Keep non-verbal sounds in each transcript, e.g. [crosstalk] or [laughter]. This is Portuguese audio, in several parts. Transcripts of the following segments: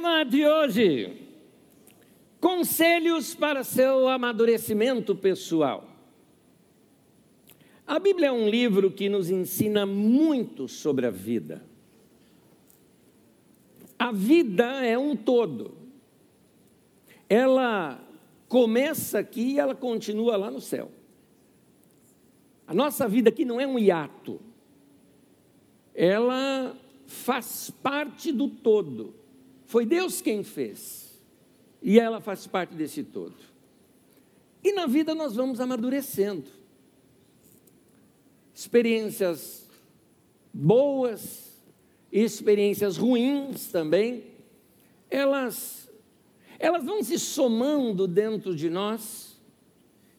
Tema de hoje: Conselhos para seu amadurecimento pessoal. A Bíblia é um livro que nos ensina muito sobre a vida. A vida é um todo. Ela começa aqui e ela continua lá no céu. A nossa vida aqui não é um hiato. Ela faz parte do todo. Foi Deus quem fez. E ela faz parte desse todo. E na vida nós vamos amadurecendo. Experiências boas, experiências ruins também, elas elas vão se somando dentro de nós.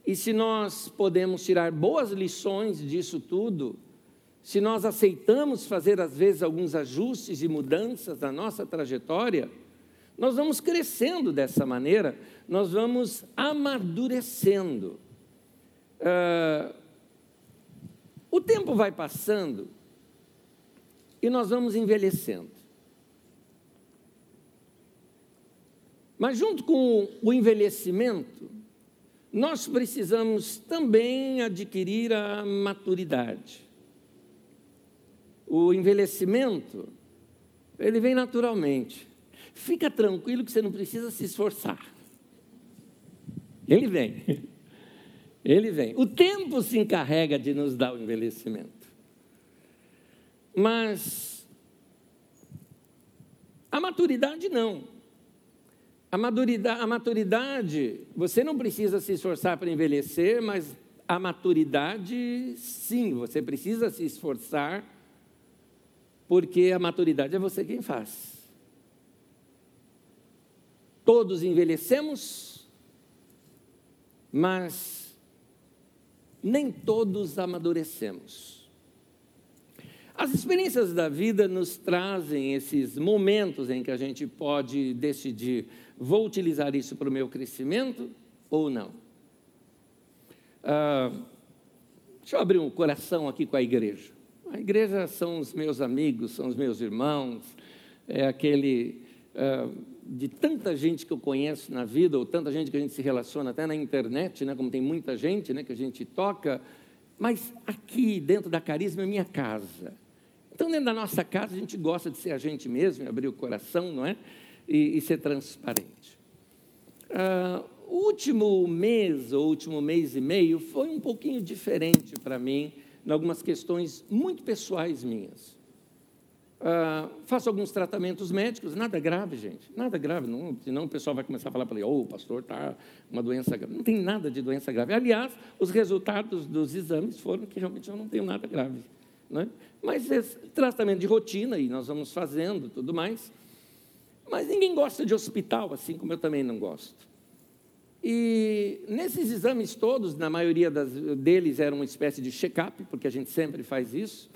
E se nós podemos tirar boas lições disso tudo, se nós aceitamos fazer às vezes alguns ajustes e mudanças na nossa trajetória, nós vamos crescendo dessa maneira, nós vamos amadurecendo. Uh, o tempo vai passando e nós vamos envelhecendo. Mas, junto com o envelhecimento, nós precisamos também adquirir a maturidade o envelhecimento, ele vem naturalmente. Fica tranquilo que você não precisa se esforçar. Ele vem. Ele vem. O tempo se encarrega de nos dar o envelhecimento. Mas a maturidade não. A maturidade, a maturidade, você não precisa se esforçar para envelhecer, mas a maturidade, sim, você precisa se esforçar porque a maturidade é você quem faz. Todos envelhecemos, mas nem todos amadurecemos. As experiências da vida nos trazem esses momentos em que a gente pode decidir: vou utilizar isso para o meu crescimento ou não. Ah, deixa eu abrir um coração aqui com a igreja. A igreja são os meus amigos, são os meus irmãos, é aquele é, de tanta gente que eu conheço na vida, ou tanta gente que a gente se relaciona até na internet, né, como tem muita gente né, que a gente toca, mas aqui dentro da carisma é minha casa. Então, dentro da nossa casa, a gente gosta de ser a gente mesmo, abrir o coração, não é? E, e ser transparente. Ah, o último mês, ou último mês e meio, foi um pouquinho diferente para mim em algumas questões muito pessoais minhas. Uh, faço alguns tratamentos médicos, nada grave, gente, nada grave, não, senão o pessoal vai começar a falar para ele, oh, o pastor está uma doença grave. Não tem nada de doença grave. Aliás, os resultados dos exames foram que realmente eu não tenho nada grave. Né? Mas é tratamento de rotina, e nós vamos fazendo tudo mais. Mas ninguém gosta de hospital, assim como eu também não gosto. E nesses exames todos, na maioria das, deles era uma espécie de check-up, porque a gente sempre faz isso,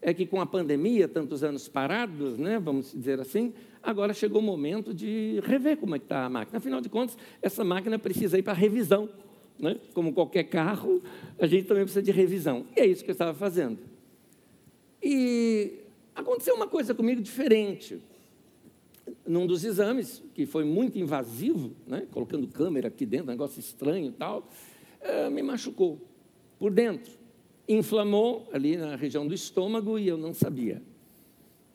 é que com a pandemia, tantos anos parados, né, vamos dizer assim, agora chegou o momento de rever como é que está a máquina. Afinal de contas, essa máquina precisa ir para revisão. Né? Como qualquer carro, a gente também precisa de revisão. E é isso que eu estava fazendo. E aconteceu uma coisa comigo diferente num dos exames, que foi muito invasivo, né, colocando câmera aqui dentro, negócio estranho e tal, é, me machucou por dentro. Inflamou ali na região do estômago e eu não sabia.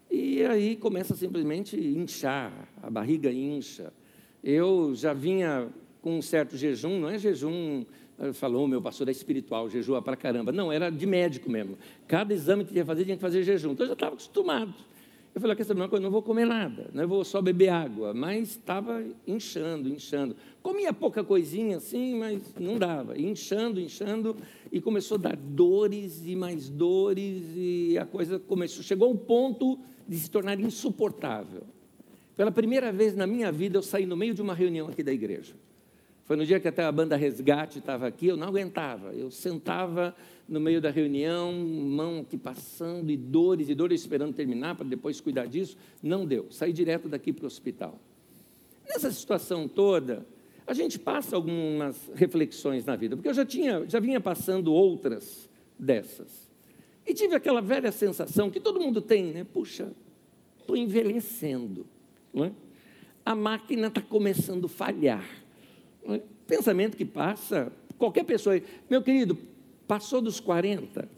E aí começa simplesmente a inchar, a barriga incha. Eu já vinha com um certo jejum, não é jejum, falou, meu pastor é espiritual, jejua para caramba. Não, era de médico mesmo. Cada exame que tinha que fazer, tinha que fazer jejum. Então eu já estava acostumado. Eu falei, quer saber uma coisa, não vou comer nada, não vou só beber água, mas estava inchando, inchando. Comia pouca coisinha assim, mas não dava, inchando, inchando, e começou a dar dores e mais dores, e a coisa começou, chegou ao ponto de se tornar insuportável. Pela primeira vez na minha vida, eu saí no meio de uma reunião aqui da igreja. Foi no dia que até a banda Resgate estava aqui, eu não aguentava. Eu sentava no meio da reunião, mão aqui passando, e dores e dores, esperando terminar para depois cuidar disso. Não deu, saí direto daqui para o hospital. Nessa situação toda, a gente passa algumas reflexões na vida, porque eu já, tinha, já vinha passando outras dessas. E tive aquela velha sensação que todo mundo tem, né? Puxa, estou envelhecendo. Não é? a máquina está começando a falhar. Pensamento que passa, qualquer pessoa, meu querido, passou dos 40,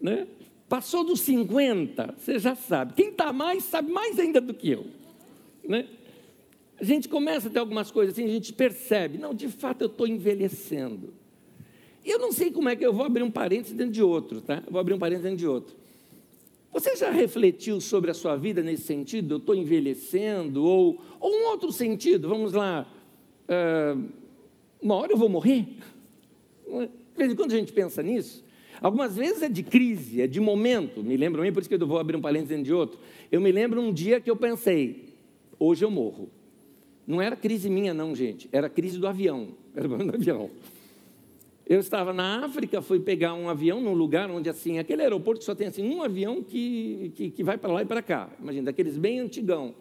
né? passou dos 50, você já sabe. Quem está mais, sabe mais ainda do que eu. Né? A gente começa a ter algumas coisas assim, a gente percebe, não, de fato eu estou envelhecendo. Eu não sei como é que eu vou abrir um parênteses dentro de outro, tá? Vou abrir um parênteses dentro de outro. Você já refletiu sobre a sua vida nesse sentido? Eu estou envelhecendo? Ou, ou um outro sentido? Vamos lá. Uh, uma hora eu vou morrer? De vez em quando a gente pensa nisso. Algumas vezes é de crise, é de momento. Me lembro bem, por isso que eu vou abrir um parênteses dentro de outro. Eu me lembro um dia que eu pensei, hoje eu morro. Não era crise minha, não, gente. Era crise do avião. [laughs] Era do avião. Eu estava na África, fui pegar um avião num lugar onde, assim, aquele aeroporto só tem assim, um avião que, que, que vai para lá e para cá. Imagina, daqueles bem antigão.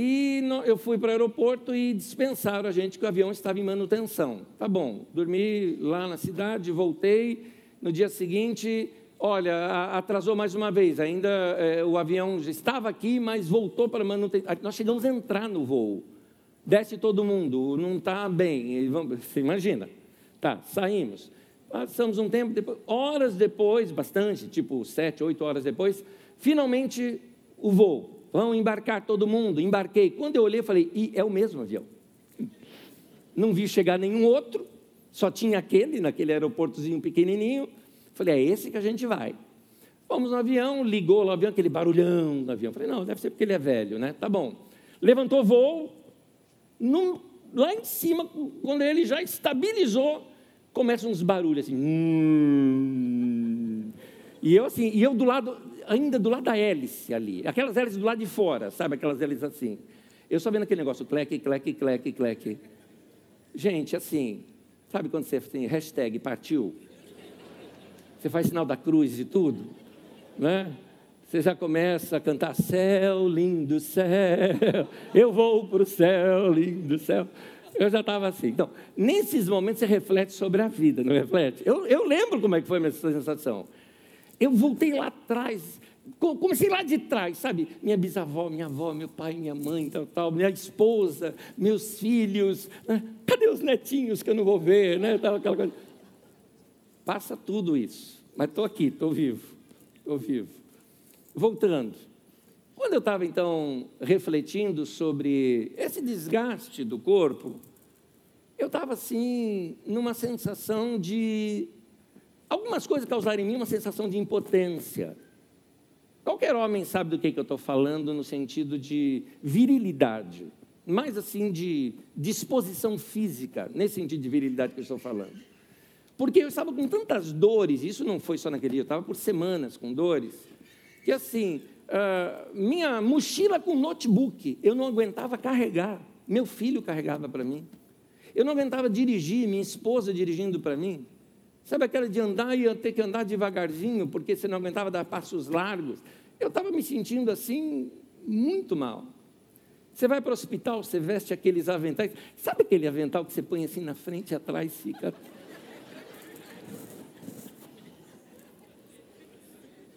E no, eu fui para o aeroporto e dispensaram a gente que o avião estava em manutenção. Tá bom, dormi lá na cidade, voltei. No dia seguinte, olha, atrasou mais uma vez. Ainda é, o avião já estava aqui, mas voltou para manutenção. Nós chegamos a entrar no voo. Desce todo mundo, não está bem. Você imagina. Tá, saímos. Passamos um tempo, depois, horas depois, bastante, tipo sete, oito horas depois, finalmente o voo. Vão embarcar todo mundo. Embarquei. Quando eu olhei, falei, e é o mesmo avião. Não vi chegar nenhum outro, só tinha aquele, naquele aeroportozinho pequenininho. Falei, é esse que a gente vai. Fomos no avião, ligou o avião, aquele barulhão no avião. Falei, não, deve ser porque ele é velho, né? Tá bom. Levantou voo, num lá em cima, quando ele já estabilizou, começam uns barulhos assim. Hum, e eu assim, e eu do lado, ainda do lado da hélice ali, aquelas hélices do lado de fora, sabe aquelas hélices assim. Eu só vendo aquele negócio, cleque, cleque, cleque, cleque. Gente, assim, sabe quando você assim, hashtag partiu? Você faz sinal da cruz e tudo, né? Você já começa a cantar céu, lindo céu, eu vou para o céu, lindo céu. Eu já estava assim. Então, nesses momentos você reflete sobre a vida, não reflete? Eu, eu lembro como é que foi a minha sensação. Eu voltei lá atrás, comecei lá de trás, sabe? Minha bisavó, minha avó, meu pai, minha mãe, tal, tal, minha esposa, meus filhos. Né? Cadê os netinhos que eu não vou ver, né? Aquela coisa. Passa tudo isso. Mas estou aqui, estou vivo, estou vivo voltando. Quando eu estava então refletindo sobre esse desgaste do corpo, eu estava assim, numa sensação de. Algumas coisas causaram em mim uma sensação de impotência. Qualquer homem sabe do que, que eu estou falando no sentido de virilidade, mais assim de disposição física, nesse sentido de virilidade que eu estou falando. Porque eu estava com tantas dores, isso não foi só naquele dia, eu estava por semanas com dores, que assim, uh, minha mochila com notebook, eu não aguentava carregar. Meu filho carregava para mim. Eu não aguentava dirigir, minha esposa dirigindo para mim. Sabe aquela de andar e ter que andar devagarzinho, porque você não aguentava dar passos largos? Eu estava me sentindo assim, muito mal. Você vai para o hospital, você veste aqueles aventais. Sabe aquele avental que você põe assim na frente e atrás fica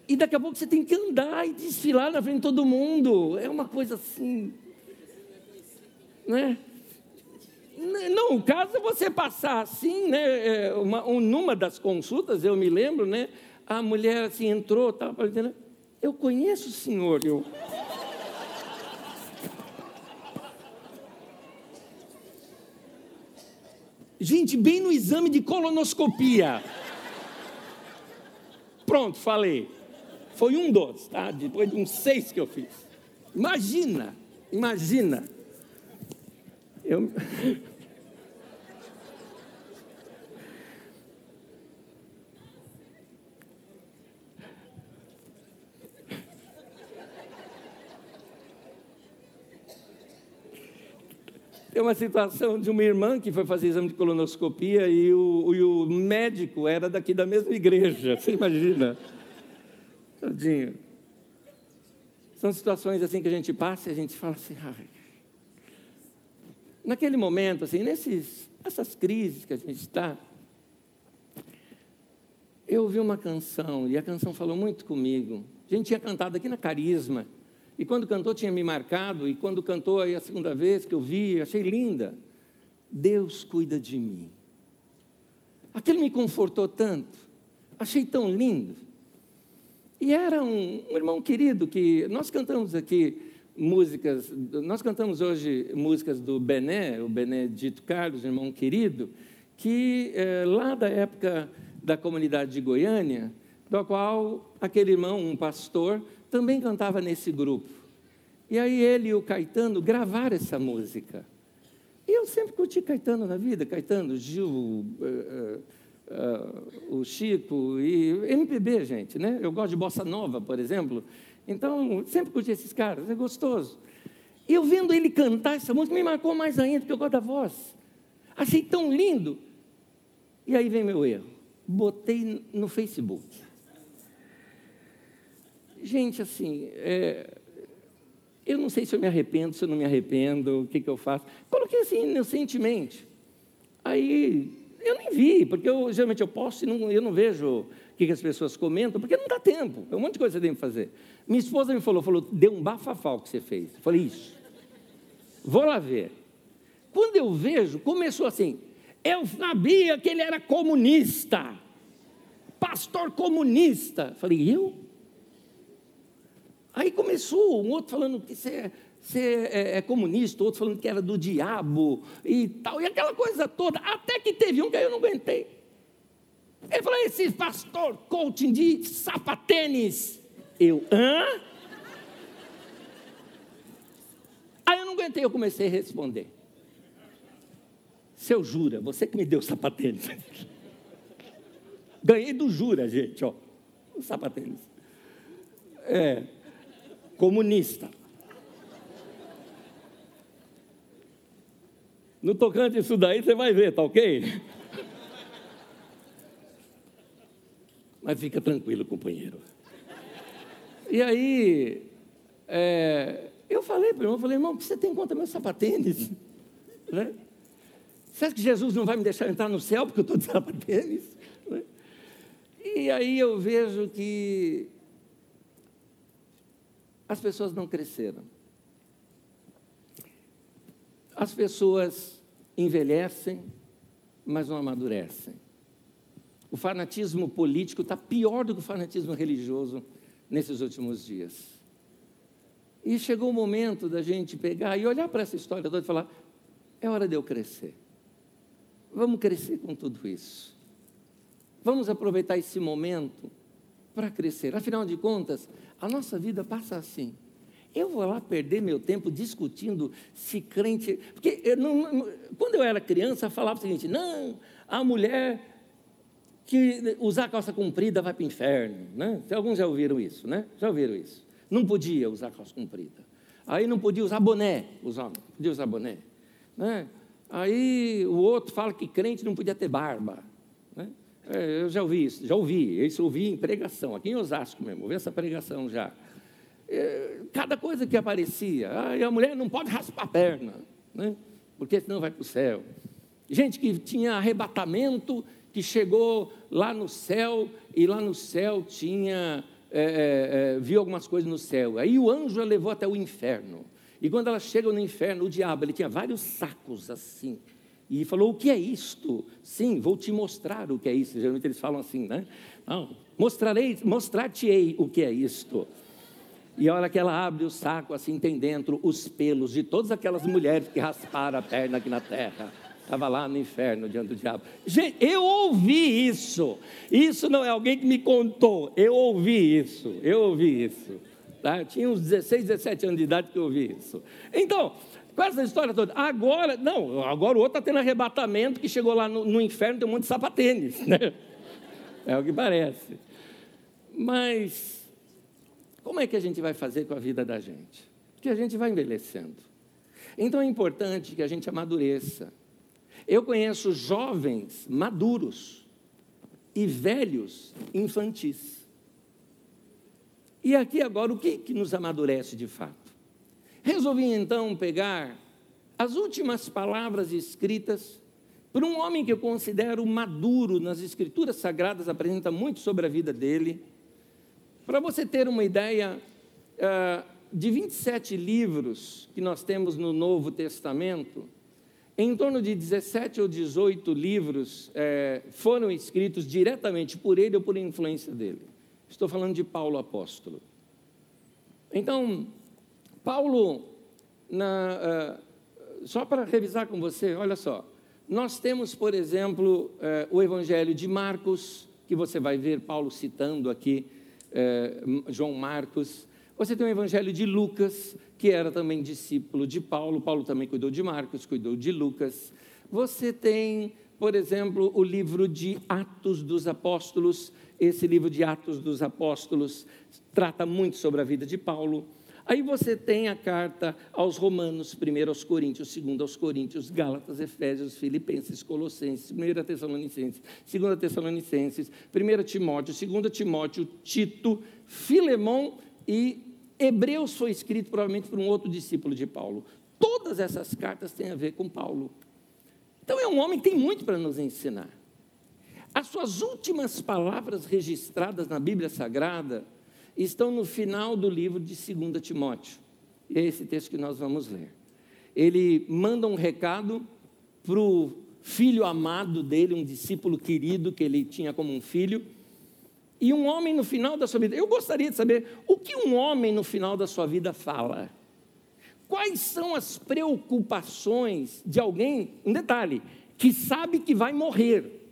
E daqui a pouco você tem que andar e desfilar na frente de todo mundo. É uma coisa assim. Né? Não, caso você passar assim, né? É, uma, um, numa das consultas, eu me lembro, né? A mulher assim entrou, estava dizendo, eu conheço o senhor. Eu... Gente, bem no exame de colonoscopia. Pronto, falei. Foi um dos, tá? Depois de uns seis que eu fiz. Imagina, imagina. Eu. Tem uma situação de uma irmã que foi fazer exame de colonoscopia e o, e o médico era daqui da mesma igreja. [laughs] Você imagina? Tadinho. São situações assim que a gente passa e a gente fala assim, ai. Naquele momento, assim, nesses, essas crises que a gente está, eu ouvi uma canção e a canção falou muito comigo. A gente tinha cantado aqui na Carisma. E quando cantou, tinha me marcado. E quando cantou aí a segunda vez que eu vi, achei linda. Deus cuida de mim. Aquilo me confortou tanto. Achei tão lindo. E era um, um irmão querido que nós cantamos aqui músicas, nós cantamos hoje músicas do Bené, o Benedito Carlos, irmão querido, que é, lá da época da comunidade de Goiânia, do qual aquele irmão, um pastor, também cantava nesse grupo. E aí ele e o Caetano gravaram essa música. E eu sempre curti Caetano na vida, Caetano, Gil, uh, uh, uh, o Chico e MPB, gente, né? Eu gosto de bossa nova, por exemplo. Então, sempre curti esses caras, é gostoso. E eu vendo ele cantar essa música, me marcou mais ainda, porque eu gosto da voz. Achei tão lindo. E aí vem meu erro. Botei no Facebook. Gente, assim, é, eu não sei se eu me arrependo, se eu não me arrependo, o que, que eu faço. Coloquei assim, inocentemente. Aí eu nem vi, porque eu, geralmente eu posto e não, eu não vejo o que, que, as pessoas comentam, porque não dá tempo. É um monte de coisa que você tem que fazer. Minha esposa me falou, falou, deu um bafafal que você fez. Eu falei, isso. Vou lá ver. Quando eu vejo, começou assim, eu sabia que ele era comunista. Pastor comunista. Falei, eu? Aí começou um outro falando que você, você é, é, comunista, outro falando que era do diabo e tal, e aquela coisa toda. Até que teve um que eu não aguentei. Ele falou: esse pastor coaching de sapatênis. Eu, hã? Aí eu não aguentei, eu comecei a responder. Seu Jura, você que me deu sapatênis. [laughs] Ganhei do Jura, gente, ó. O sapatênis. É comunista. No tocante isso daí, você vai ver, tá ok? Mas fica tranquilo, companheiro. E aí, é, eu falei para o irmão, falei, irmão, você tem contra meus sapatênis? Né? Você acha que Jesus não vai me deixar entrar no céu porque eu estou de [laughs] sapatênis? Né? E aí eu vejo que as pessoas não cresceram. As pessoas envelhecem, mas não amadurecem. O fanatismo político está pior do que o fanatismo religioso nesses últimos dias. E chegou o momento da gente pegar e olhar para essa história toda e falar: é hora de eu crescer. Vamos crescer com tudo isso. Vamos aproveitar esse momento para crescer. Afinal de contas, a nossa vida passa assim. Eu vou lá perder meu tempo discutindo se crente. Porque eu não, quando eu era criança, eu falava o seguinte: não, a mulher que usar calça comprida vai para o inferno. Né? Alguns já ouviram isso, né? Já ouviram isso. Não podia usar calça comprida. Aí não podia usar boné, os homens, podia usar boné. Né? Aí o outro fala que crente não podia ter barba. É, eu já ouvi isso, já ouvi, isso ouvi em pregação, aqui em Osasco mesmo, ouvi essa pregação já. É, cada coisa que aparecia, ah, a mulher não pode raspar a perna, né? porque senão vai para o céu. Gente que tinha arrebatamento, que chegou lá no céu, e lá no céu tinha, é, é, é viu algumas coisas no céu. Aí o anjo a levou até o inferno. E quando ela chega no inferno, o diabo, ele tinha vários sacos assim, e falou: O que é isto? Sim, vou te mostrar o que é isso. Geralmente eles falam assim, né? Não, mostrarei, mostrar-te-ei o que é isto. E a hora que ela abre o saco, assim, tem dentro os pelos de todas aquelas mulheres que rasparam a perna aqui na terra. Estava lá no inferno diante do diabo. Gente, eu ouvi isso. Isso não é alguém que me contou. Eu ouvi isso. Eu ouvi isso. Tá? Eu tinha uns 16, 17 anos de idade que eu ouvi isso. Então, com essa história toda. Agora, não, agora o outro está tendo arrebatamento que chegou lá no, no, inferno, tem um monte de sapatênis, né? [laughs] É o que parece. Mas, como é que a gente vai fazer com a vida da gente? Porque a gente vai envelhecendo. Então é importante que a gente amadureça. Eu conheço jovens maduros e velhos infantis. E aqui agora, o que, que nos amadurece de fato? Resolvi então pegar as últimas palavras escritas por um homem que eu considero maduro nas Escrituras Sagradas, apresenta muito sobre a vida dele. Para você ter uma ideia, uh, de 27 livros que nós temos no Novo Testamento, em torno de 17 ou 18 livros é, foram escritos diretamente por ele ou por influência dele. Estou falando de Paulo apóstolo. Então, Paulo, na, uh, só para revisar com você, olha só, nós temos, por exemplo, uh, o Evangelho de Marcos, que você vai ver Paulo citando aqui, uh, João Marcos. Você tem o Evangelho de Lucas, que era também discípulo de Paulo. Paulo também cuidou de Marcos, cuidou de Lucas. Você tem, por exemplo, o livro de Atos dos Apóstolos. Esse livro de Atos dos Apóstolos trata muito sobre a vida de Paulo. Aí você tem a carta aos Romanos, primeiro aos Coríntios, segundo aos Coríntios, Gálatas, Efésios, Filipenses, Colossenses, primeira Tessalonicenses, segunda Tessalonicenses, primeira Timóteo, segunda Timóteo, Tito, Filemão e Hebreus foi escrito provavelmente por um outro discípulo de Paulo. Todas essas cartas têm a ver com Paulo. Então é um homem que tem muito para nos ensinar. As suas últimas palavras registradas na Bíblia Sagrada estão no final do livro de 2 Timóteo. É esse texto que nós vamos ler. Ele manda um recado para o filho amado dele, um discípulo querido que ele tinha como um filho e um homem no final da sua vida, eu gostaria de saber o que um homem no final da sua vida fala. Quais são as preocupações de alguém, um detalhe, que sabe que vai morrer?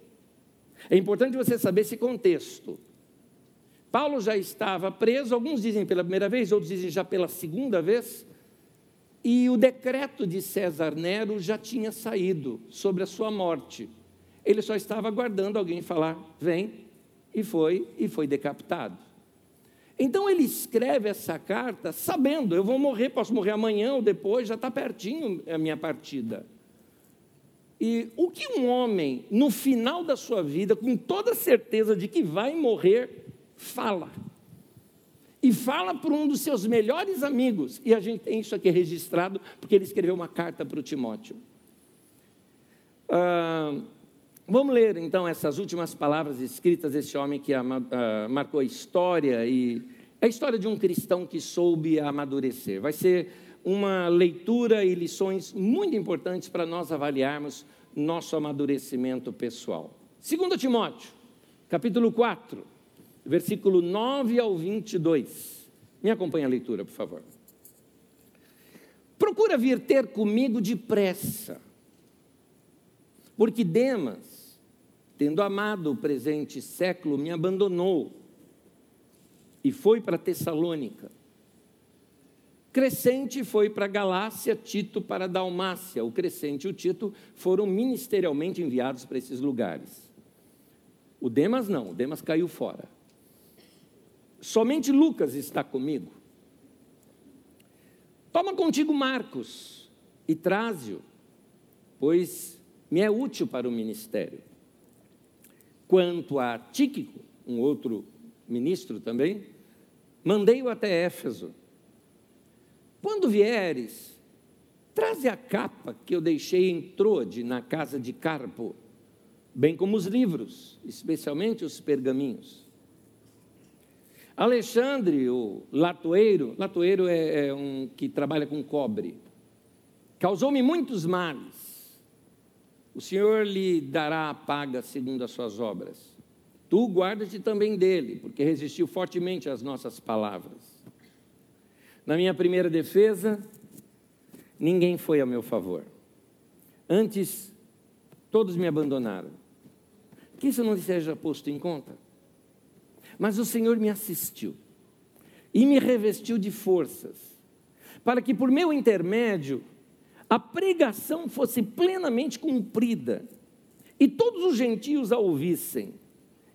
É importante você saber esse contexto. Paulo já estava preso, alguns dizem pela primeira vez, outros dizem já pela segunda vez, e o decreto de César Nero já tinha saído sobre a sua morte. Ele só estava aguardando alguém falar: vem, e foi e foi decapitado. Então ele escreve essa carta sabendo, eu vou morrer, posso morrer amanhã ou depois, já está pertinho a minha partida. E o que um homem, no final da sua vida, com toda certeza de que vai morrer, fala? E fala para um dos seus melhores amigos, e a gente tem isso aqui registrado, porque ele escreveu uma carta para o Timóteo. Ah, Vamos ler então essas últimas palavras escritas desse homem que uh, marcou a história e é a história de um cristão que soube amadurecer. Vai ser uma leitura e lições muito importantes para nós avaliarmos nosso amadurecimento pessoal. 2 Timóteo, capítulo 4, versículo 9 ao 22. Me acompanhe a leitura, por favor. Procura vir ter comigo depressa, porque Demas tendo amado o presente século, me abandonou e foi para Tessalônica. Crescente foi para Galácia, Tito para Dalmácia. O Crescente e o Tito foram ministerialmente enviados para esses lugares. O Demas não, o Demas caiu fora. Somente Lucas está comigo. Toma contigo Marcos e traze-o, pois me é útil para o ministério. Quanto a Tíquico, um outro ministro também, mandei-o até Éfeso. Quando vieres, traze a capa que eu deixei em Trode, na casa de Carpo, bem como os livros, especialmente os pergaminhos. Alexandre, o latoeiro, latoeiro é, é um que trabalha com cobre, causou-me muitos males o Senhor lhe dará a paga segundo as suas obras. Tu guarda-te também dele, porque resistiu fortemente às nossas palavras. Na minha primeira defesa, ninguém foi a meu favor. Antes, todos me abandonaram. Que isso não seja posto em conta. Mas o Senhor me assistiu e me revestiu de forças, para que por meu intermédio a pregação fosse plenamente cumprida e todos os gentios a ouvissem,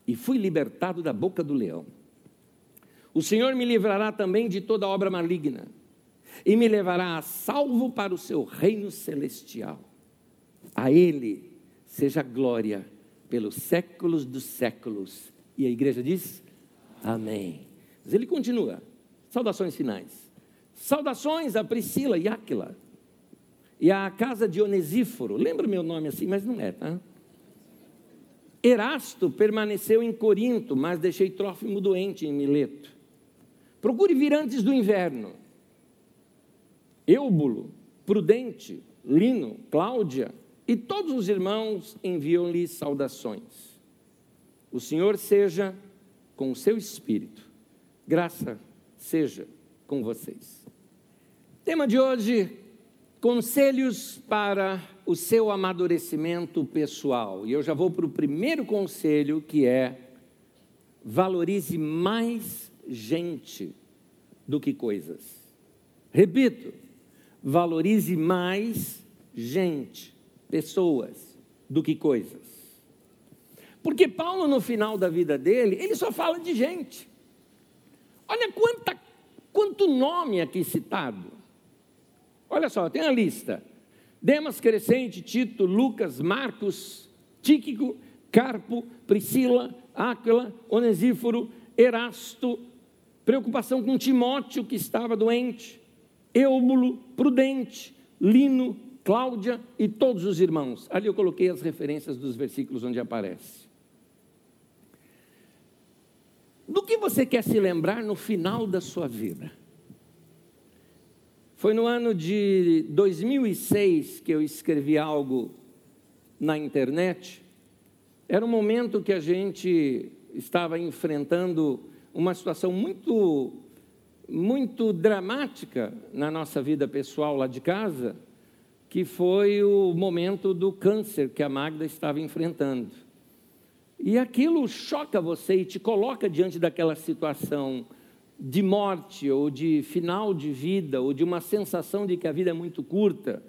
e fui libertado da boca do leão. O Senhor me livrará também de toda obra maligna e me levará a salvo para o seu reino celestial. A Ele seja glória pelos séculos dos séculos. E a igreja diz: Amém. Mas ele continua. Saudações finais. Saudações a Priscila e Áquila e a casa de Onesíforo, lembra meu nome assim, mas não é, tá? Erasto permaneceu em Corinto, mas deixei Trófimo doente em Mileto. Procure vir antes do inverno, Eubulo, Prudente, Lino, Cláudia e todos os irmãos enviam-lhe saudações. O Senhor seja com o seu espírito. Graça seja com vocês. Tema de hoje: conselhos para o seu amadurecimento pessoal. E eu já vou para o primeiro conselho, que é valorize mais gente do que coisas. Repito, valorize mais gente, pessoas, do que coisas. Porque Paulo, no final da vida dele, ele só fala de gente. Olha quanta, quanto nome aqui citado. Olha só, tem a lista. Demas Crescente, Tito, Lucas, Marcos, Tíquico, Carpo, Priscila, Áquila, Onesíforo, Erasto, preocupação com Timóteo, que estava doente, Eubulo, Prudente, Lino, Cláudia e todos os irmãos. Ali eu coloquei as referências dos versículos onde aparece. Do que você quer se lembrar no final da sua vida? Foi no ano de 2006 que eu escrevi algo na internet. Era um momento que a gente estava enfrentando uma situação muito muito dramática na nossa vida pessoal lá de casa, que foi o momento do câncer que a Magda estava enfrentando. E aquilo choca você e te coloca diante daquela situação de morte ou de final de vida ou de uma sensação de que a vida é muito curta.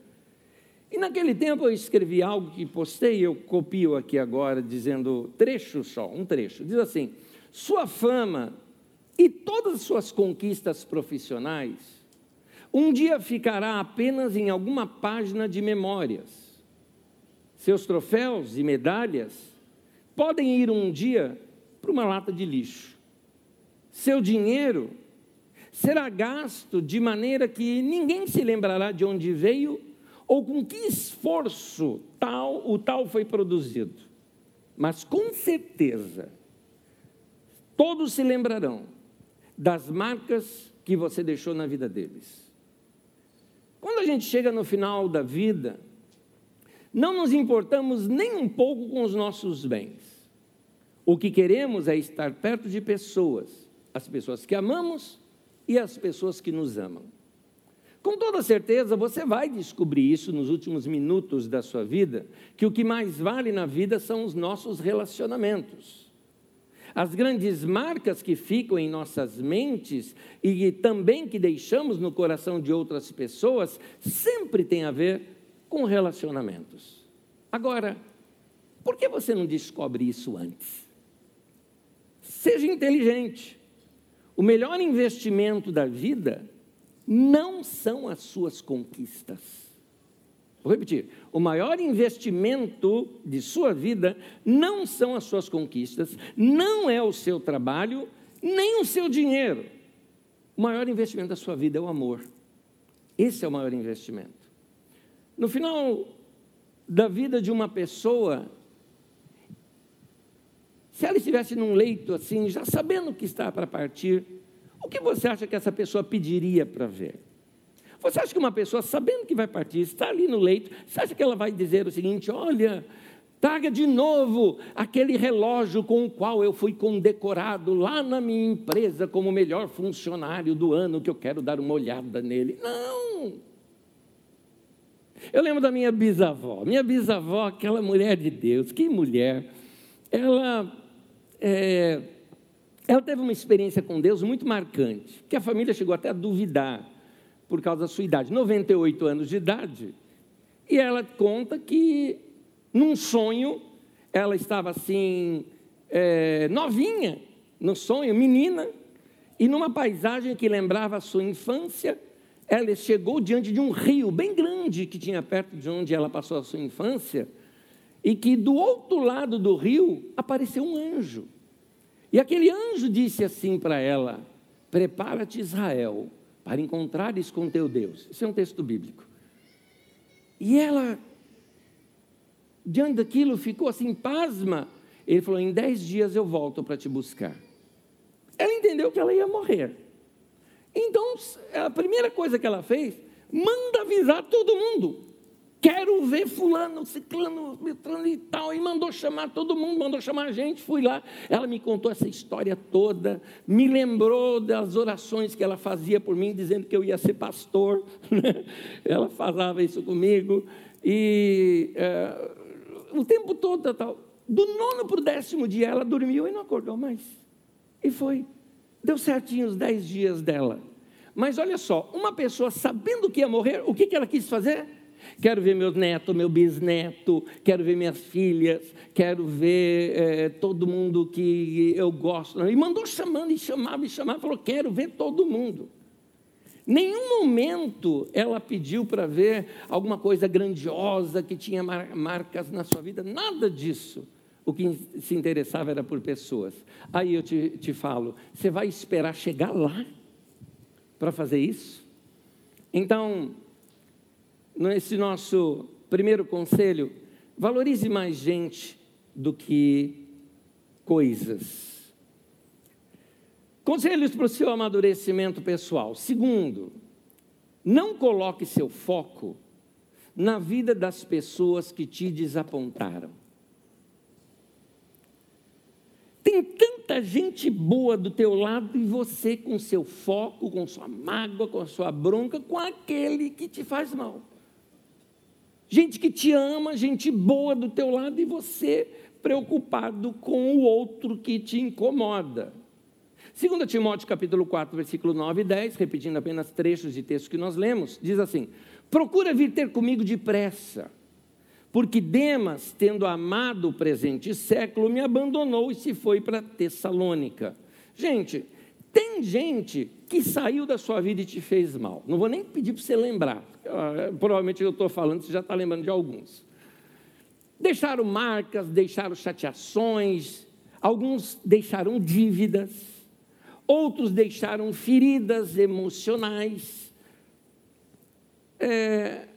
E naquele tempo eu escrevi algo que postei, eu copio aqui agora, dizendo trecho só, um trecho. Diz assim: Sua fama e todas as suas conquistas profissionais um dia ficará apenas em alguma página de memórias. Seus troféus e medalhas podem ir um dia para uma lata de lixo. Seu dinheiro será gasto de maneira que ninguém se lembrará de onde veio ou com que esforço tal o tal foi produzido. Mas com certeza todos se lembrarão das marcas que você deixou na vida deles. Quando a gente chega no final da vida, não nos importamos nem um pouco com os nossos bens. O que queremos é estar perto de pessoas as pessoas que amamos e as pessoas que nos amam. Com toda certeza, você vai descobrir isso nos últimos minutos da sua vida, que o que mais vale na vida são os nossos relacionamentos. As grandes marcas que ficam em nossas mentes e também que deixamos no coração de outras pessoas sempre tem a ver com relacionamentos. Agora, por que você não descobre isso antes? Seja inteligente. O melhor investimento da vida não são as suas conquistas. Vou repetir: o maior investimento de sua vida não são as suas conquistas, não é o seu trabalho, nem o seu dinheiro. O maior investimento da sua vida é o amor. Esse é o maior investimento. No final da vida de uma pessoa, se ela estivesse num leito assim, já sabendo que está para partir, o que você acha que essa pessoa pediria para ver? Você acha que uma pessoa, sabendo que vai partir, está ali no leito, você acha que ela vai dizer o seguinte: olha, traga de novo aquele relógio com o qual eu fui condecorado lá na minha empresa como melhor funcionário do ano, que eu quero dar uma olhada nele? Não! Eu lembro da minha bisavó. Minha bisavó, aquela mulher de Deus, que mulher. Ela é, ela teve uma experiência com Deus muito marcante, que a família chegou até a duvidar por causa da sua idade, 98 anos de idade. E ela conta que num sonho ela estava assim é, novinha, no sonho, menina, e numa paisagem que lembrava a sua infância, ela chegou diante de um rio bem grande que tinha perto de onde ela passou a sua infância e que do outro lado do rio apareceu um anjo. E aquele anjo disse assim para ela: Prepara-te, Israel, para encontrares com teu Deus. Isso é um texto bíblico. E ela, diante daquilo, ficou assim, pasma. Ele falou: Em dez dias eu volto para te buscar. Ela entendeu que ela ia morrer. Então, a primeira coisa que ela fez Manda avisar todo mundo. Quero ver fulano, ciclano, metrano e tal. E mandou chamar todo mundo, mandou chamar a gente. Fui lá. Ela me contou essa história toda. Me lembrou das orações que ela fazia por mim, dizendo que eu ia ser pastor. [laughs] ela falava isso comigo. E é, o tempo todo, tal. Do nono para o décimo dia, ela dormiu e não acordou mais. E foi. Deu certinho os dez dias dela. Mas olha só, uma pessoa sabendo que ia morrer, o que, que ela quis fazer? Quero ver meus netos, meu bisneto, quero ver minhas filhas, quero ver é, todo mundo que eu gosto. E mandou chamando, e chamava, e chamava, falou: quero ver todo mundo. Nenhum momento ela pediu para ver alguma coisa grandiosa que tinha marcas na sua vida, nada disso. O que se interessava era por pessoas. Aí eu te, te falo: você vai esperar chegar lá para fazer isso? Então, nesse nosso primeiro conselho, valorize mais gente do que coisas. Conselhos para o seu amadurecimento pessoal. Segundo, não coloque seu foco na vida das pessoas que te desapontaram. Tem tanta gente boa do teu lado e você com seu foco, com sua mágoa, com sua bronca, com aquele que te faz mal. Gente que te ama, gente boa do teu lado e você preocupado com o outro que te incomoda. 2 Timóteo capítulo 4, versículo 9 e 10, repetindo apenas trechos de texto que nós lemos, diz assim: Procura vir ter comigo depressa, porque Demas, tendo amado o presente século, me abandonou e se foi para Tessalônica. Gente, tem gente que saiu da sua vida e te fez mal. Não vou nem pedir para você lembrar. Ah, provavelmente eu estou falando, você já está lembrando de alguns. Deixaram marcas, deixaram chateações, alguns deixaram dívidas, outros deixaram feridas emocionais. É,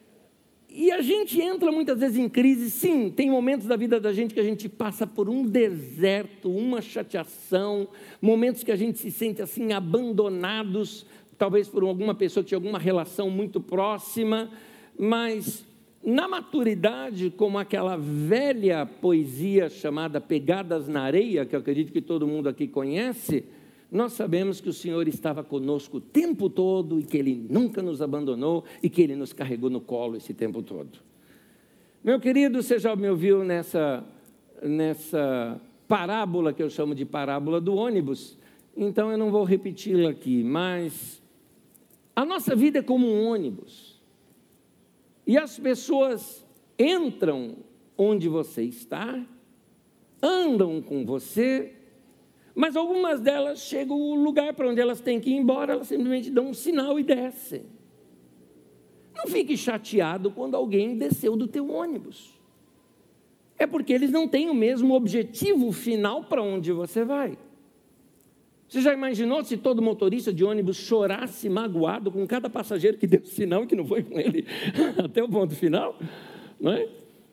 e a gente entra muitas vezes em crise, sim, tem momentos da vida da gente que a gente passa por um deserto, uma chateação, momentos que a gente se sente assim abandonados, talvez por alguma pessoa que tinha alguma relação muito próxima, mas na maturidade, como aquela velha poesia chamada Pegadas na Areia, que eu acredito que todo mundo aqui conhece, nós sabemos que o Senhor estava conosco o tempo todo e que Ele nunca nos abandonou e que Ele nos carregou no colo esse tempo todo. Meu querido, você já me ouviu nessa, nessa parábola que eu chamo de parábola do ônibus, então eu não vou repeti-la aqui, mas a nossa vida é como um ônibus. E as pessoas entram onde você está, andam com você, mas algumas delas chegam ao lugar para onde elas têm que ir embora, elas simplesmente dão um sinal e descem. Não fique chateado quando alguém desceu do teu ônibus. É porque eles não têm o mesmo objetivo final para onde você vai. Você já imaginou se todo motorista de ônibus chorasse magoado com cada passageiro que deu sinal que não foi com ele [laughs] até o ponto final? Não é?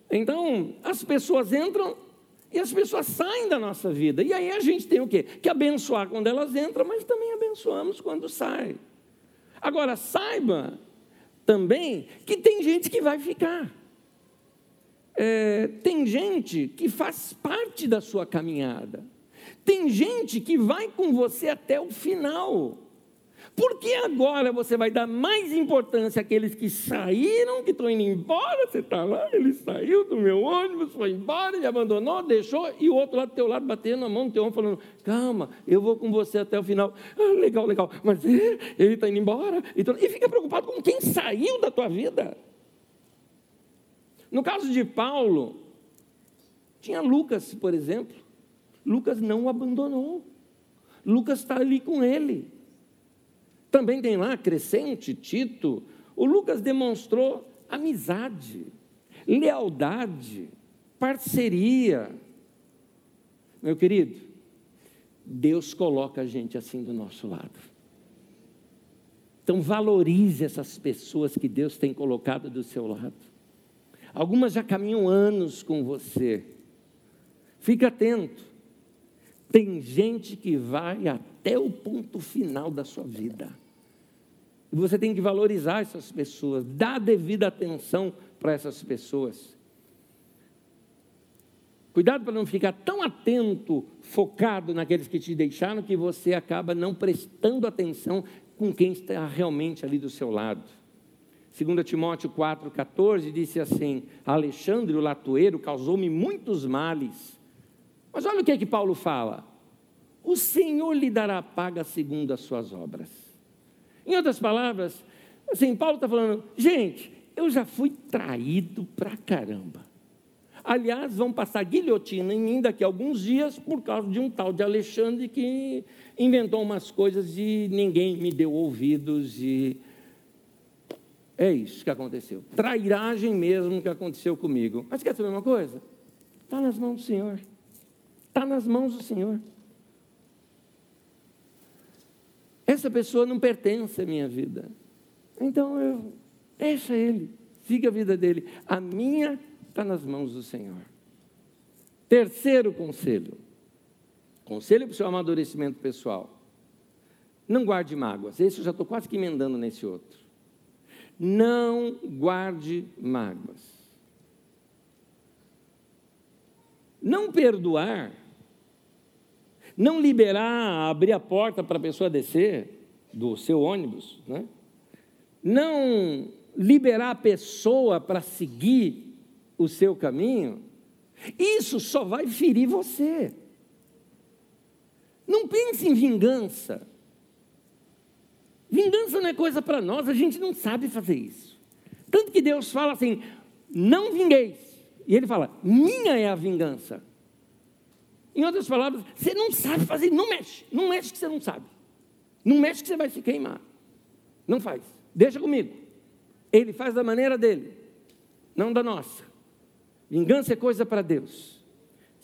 Então, as pessoas entram e as pessoas saem da nossa vida. E aí a gente tem o quê? Que abençoar quando elas entram, mas também abençoamos quando saem. Agora, saiba também que tem gente que vai ficar. É, tem gente que faz parte da sua caminhada. Tem gente que vai com você até o final. Por que agora você vai dar mais importância àqueles que saíram, que estão indo embora? Você está lá, ele saiu do meu ônibus, foi embora, ele abandonou, deixou, e o outro lá do teu lado batendo a mão no teu ombro, falando: calma, eu vou com você até o final. Ah, legal, legal, mas ele está indo embora. Então, e fica preocupado com quem saiu da tua vida. No caso de Paulo, tinha Lucas, por exemplo. Lucas não o abandonou. Lucas está ali com ele. Também tem lá Crescente, Tito. O Lucas demonstrou amizade, lealdade, parceria. Meu querido, Deus coloca a gente assim do nosso lado. Então valorize essas pessoas que Deus tem colocado do seu lado. Algumas já caminham anos com você. Fique atento. Tem gente que vai até o ponto final da sua vida E você tem que valorizar essas pessoas, dar devida atenção para essas pessoas. Cuidado para não ficar tão atento, focado naqueles que te deixaram, que você acaba não prestando atenção com quem está realmente ali do seu lado. 2 Timóteo 4,14 disse assim: Alexandre, o latoeiro, causou-me muitos males. Mas olha o que é que Paulo fala: O Senhor lhe dará paga segundo as suas obras. Em outras palavras, assim, Paulo está falando, gente, eu já fui traído pra caramba. Aliás, vão passar guilhotina em mim daqui a alguns dias por causa de um tal de Alexandre que inventou umas coisas e ninguém me deu ouvidos e é isso que aconteceu. Trairagem mesmo que aconteceu comigo. Mas quer saber uma coisa? Está nas mãos do Senhor. Está nas mãos do Senhor. Essa pessoa não pertence à minha vida. Então eu deixa ele, siga a vida dele. A minha está nas mãos do Senhor. Terceiro conselho. Conselho para o seu amadurecimento pessoal. Não guarde mágoas. Esse eu já estou quase que emendando nesse outro. Não guarde mágoas. Não perdoar, não liberar, abrir a porta para a pessoa descer do seu ônibus, né? não liberar a pessoa para seguir o seu caminho, isso só vai ferir você. Não pense em vingança. Vingança não é coisa para nós, a gente não sabe fazer isso. Tanto que Deus fala assim: não vingueis. E ele fala: minha é a vingança. Em outras palavras, você não sabe fazer, não mexe. Não mexe que você não sabe. Não mexe que você vai se queimar. Não faz. Deixa comigo. Ele faz da maneira dele, não da nossa. Vingança é coisa para Deus.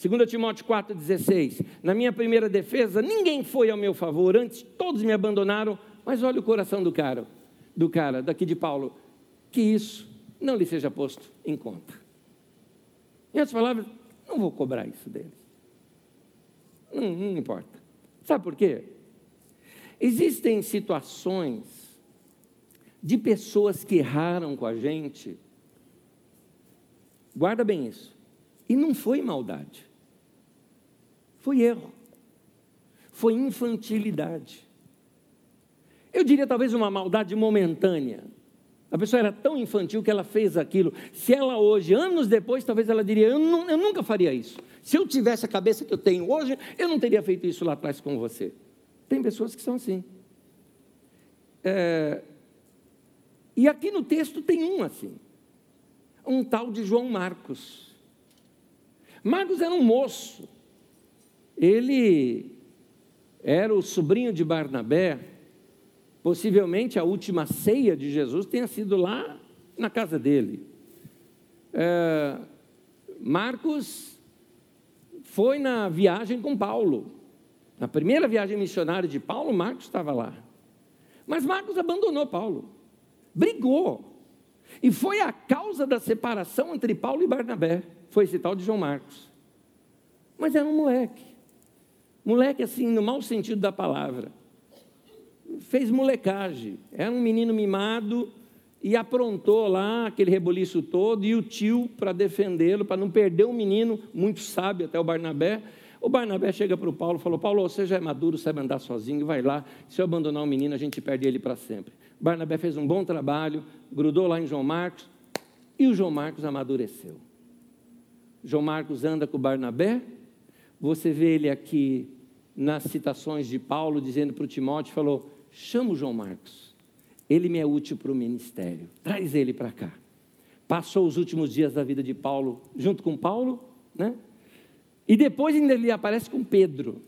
2 Timóteo 4,16. Na minha primeira defesa, ninguém foi ao meu favor, antes todos me abandonaram, mas olha o coração do cara, do cara, daqui de Paulo, que isso não lhe seja posto em conta. Em outras palavras, não vou cobrar isso deles. Não, não importa. Sabe por quê? Existem situações de pessoas que erraram com a gente Guarda bem isso. E não foi maldade. Foi erro. Foi infantilidade. Eu diria talvez uma maldade momentânea. A pessoa era tão infantil que ela fez aquilo. Se ela hoje, anos depois, talvez ela diria: eu, não, eu, nunca faria isso. Se eu tivesse a cabeça que eu tenho hoje, eu não teria feito isso lá atrás com você. Tem pessoas que são assim. É, e aqui no texto tem um assim um tal de João Marcos. Marcos era um moço, ele era o sobrinho de Barnabé, possivelmente a última ceia de Jesus tenha sido lá na casa dele. É, Marcos foi na viagem com Paulo. Na primeira viagem missionária de Paulo, Marcos estava lá. Mas Marcos abandonou Paulo, brigou, e foi a causa da separação entre Paulo e Barnabé. Foi esse tal de João Marcos. Mas era um moleque. Moleque, assim, no mau sentido da palavra. Fez molecagem. Era um menino mimado e aprontou lá aquele reboliço todo. E o tio, para defendê-lo, para não perder o menino, muito sábio até o Barnabé. O Barnabé chega para o Paulo e falou: Paulo, você já é maduro, sabe andar sozinho, vai lá. Se eu abandonar o menino, a gente perde ele para sempre. Barnabé fez um bom trabalho, grudou lá em João Marcos, e o João Marcos amadureceu. João Marcos anda com o Barnabé, você vê ele aqui nas citações de Paulo, dizendo para o Timóteo, falou, chama o João Marcos, ele me é útil para o ministério, traz ele para cá. Passou os últimos dias da vida de Paulo junto com Paulo, né? E depois ainda ele aparece com Pedro.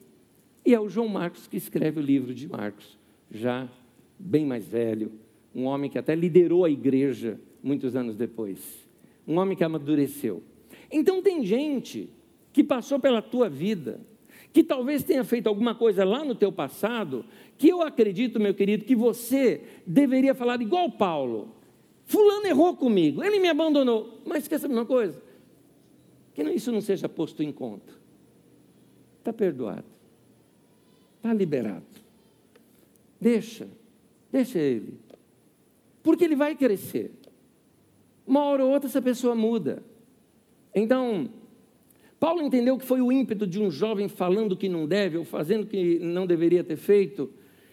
E é o João Marcos que escreve o livro de Marcos, já bem mais velho, um homem que até liderou a igreja muitos anos depois, um homem que amadureceu. Então tem gente que passou pela tua vida, que talvez tenha feito alguma coisa lá no teu passado, que eu acredito, meu querido, que você deveria falar igual Paulo. Fulano errou comigo, ele me abandonou. Mas saber uma coisa? Que isso não seja posto em conta. Está perdoado. Está liberado. Deixa. Deixa ele. Porque ele vai crescer. Uma hora ou outra essa pessoa muda. Então, Paulo entendeu que foi o ímpeto de um jovem falando que não deve ou fazendo que não deveria ter feito.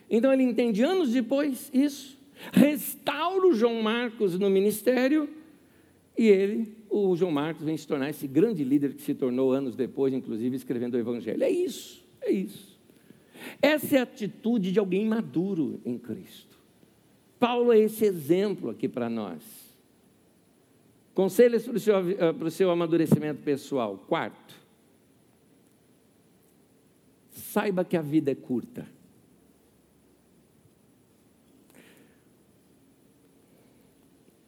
Então ele entende anos depois isso, restaura o João Marcos no ministério e ele, o João Marcos, vem se tornar esse grande líder que se tornou anos depois, inclusive escrevendo o Evangelho. É isso, é isso. Essa é a atitude de alguém maduro em Cristo. Paulo é esse exemplo aqui para nós. Conselhos para o, seu, eh, para o seu amadurecimento pessoal. Quarto, saiba que a vida é curta.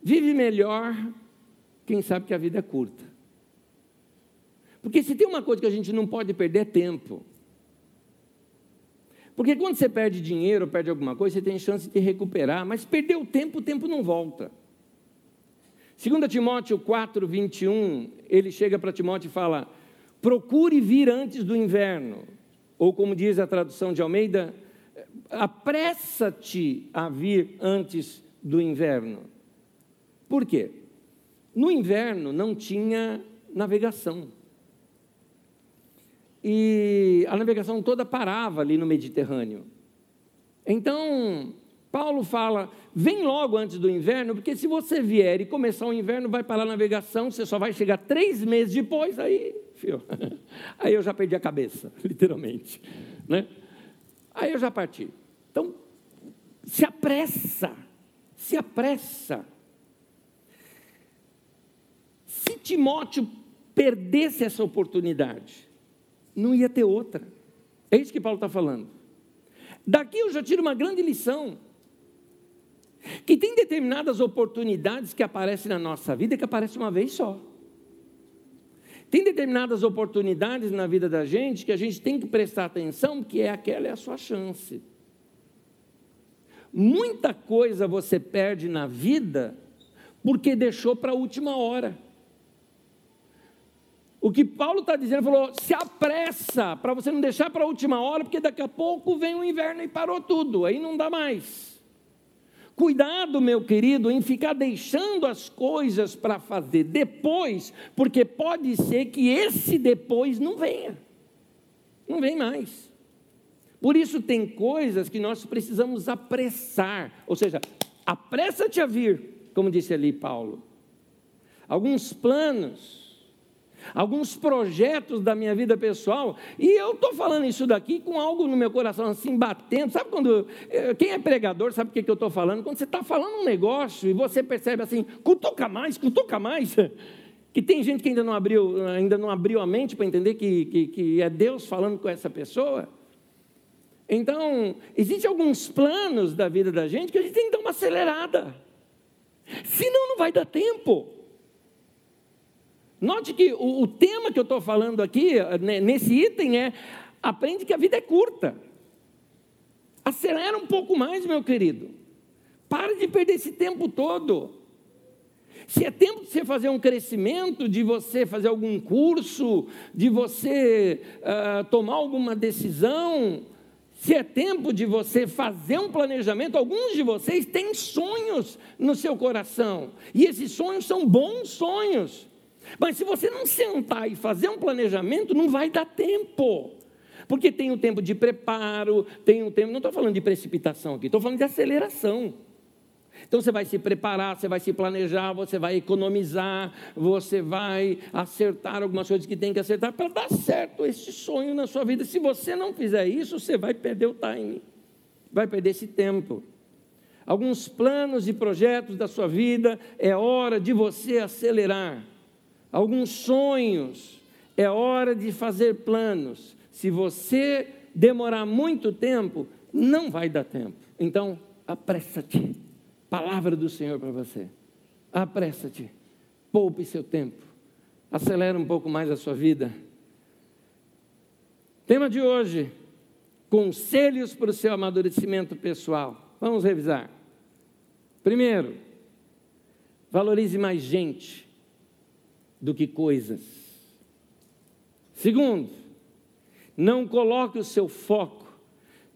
Vive melhor quem sabe que a vida é curta. Porque se tem uma coisa que a gente não pode perder é tempo. Porque quando você perde dinheiro, perde alguma coisa, você tem chance de recuperar, mas perdeu o tempo, o tempo não volta. 2 Timóteo 4, 21, ele chega para Timóteo e fala: procure vir antes do inverno. Ou como diz a tradução de Almeida, apressa-te a vir antes do inverno. Por quê? No inverno não tinha navegação. E a navegação toda parava ali no Mediterrâneo. Então, Paulo fala: vem logo antes do inverno, porque se você vier e começar o inverno, vai parar a navegação, você só vai chegar três meses depois, aí, filho, [laughs] aí eu já perdi a cabeça, [laughs] literalmente. Né? Aí eu já parti. Então, se apressa, se apressa. Se Timóteo perdesse essa oportunidade, não ia ter outra. É isso que Paulo está falando. Daqui eu já tiro uma grande lição. Que tem determinadas oportunidades que aparecem na nossa vida que aparecem uma vez só. Tem determinadas oportunidades na vida da gente que a gente tem que prestar atenção, que é aquela é a sua chance. Muita coisa você perde na vida porque deixou para a última hora. O que Paulo está dizendo, falou: se apressa para você não deixar para a última hora, porque daqui a pouco vem o inverno e parou tudo, aí não dá mais. Cuidado, meu querido, em ficar deixando as coisas para fazer depois, porque pode ser que esse depois não venha, não vem mais. Por isso, tem coisas que nós precisamos apressar, ou seja, apressa-te a vir, como disse ali Paulo. Alguns planos, alguns projetos da minha vida pessoal, e eu estou falando isso daqui com algo no meu coração assim batendo. Sabe quando. Eh, quem é pregador sabe o que, que eu estou falando? Quando você está falando um negócio e você percebe assim, cutuca mais, cutuca mais. Que tem gente que ainda não abriu, ainda não abriu a mente para entender que, que, que é Deus falando com essa pessoa. Então, existem alguns planos da vida da gente que a gente tem que dar uma acelerada. Senão não vai dar tempo. Note que o, o tema que eu estou falando aqui, né, nesse item, é: aprende que a vida é curta. Acelera um pouco mais, meu querido. Para de perder esse tempo todo. Se é tempo de você fazer um crescimento, de você fazer algum curso, de você uh, tomar alguma decisão, se é tempo de você fazer um planejamento, alguns de vocês têm sonhos no seu coração, e esses sonhos são bons sonhos. Mas se você não sentar e fazer um planejamento, não vai dar tempo. Porque tem o tempo de preparo, tem um tempo. Não estou falando de precipitação aqui, estou falando de aceleração. Então você vai se preparar, você vai se planejar, você vai economizar, você vai acertar algumas coisas que tem que acertar para dar certo esse sonho na sua vida. Se você não fizer isso, você vai perder o time, vai perder esse tempo. Alguns planos e projetos da sua vida, é hora de você acelerar alguns sonhos, é hora de fazer planos. Se você demorar muito tempo, não vai dar tempo. Então, apressa-te. Palavra do Senhor para você. Apressa-te. Poupe seu tempo. Acelera um pouco mais a sua vida. Tema de hoje: conselhos para o seu amadurecimento pessoal. Vamos revisar. Primeiro, valorize mais gente do que coisas. Segundo, não coloque o seu foco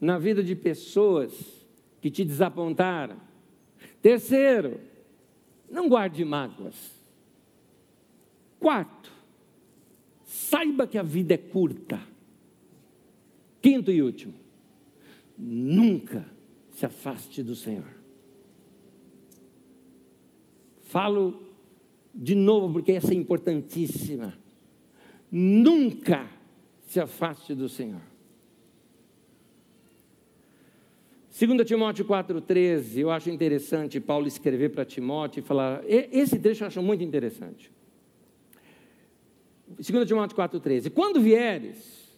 na vida de pessoas que te desapontaram. Terceiro, não guarde mágoas. Quarto, saiba que a vida é curta. Quinto e último, nunca se afaste do Senhor. Falo de novo porque essa é importantíssima. Nunca se afaste do Senhor. 2 Timóteo 4,13, eu acho interessante Paulo escrever para Timóteo e falar. Esse trecho eu acho muito interessante. 2 Timóteo 4,13: Quando vieres,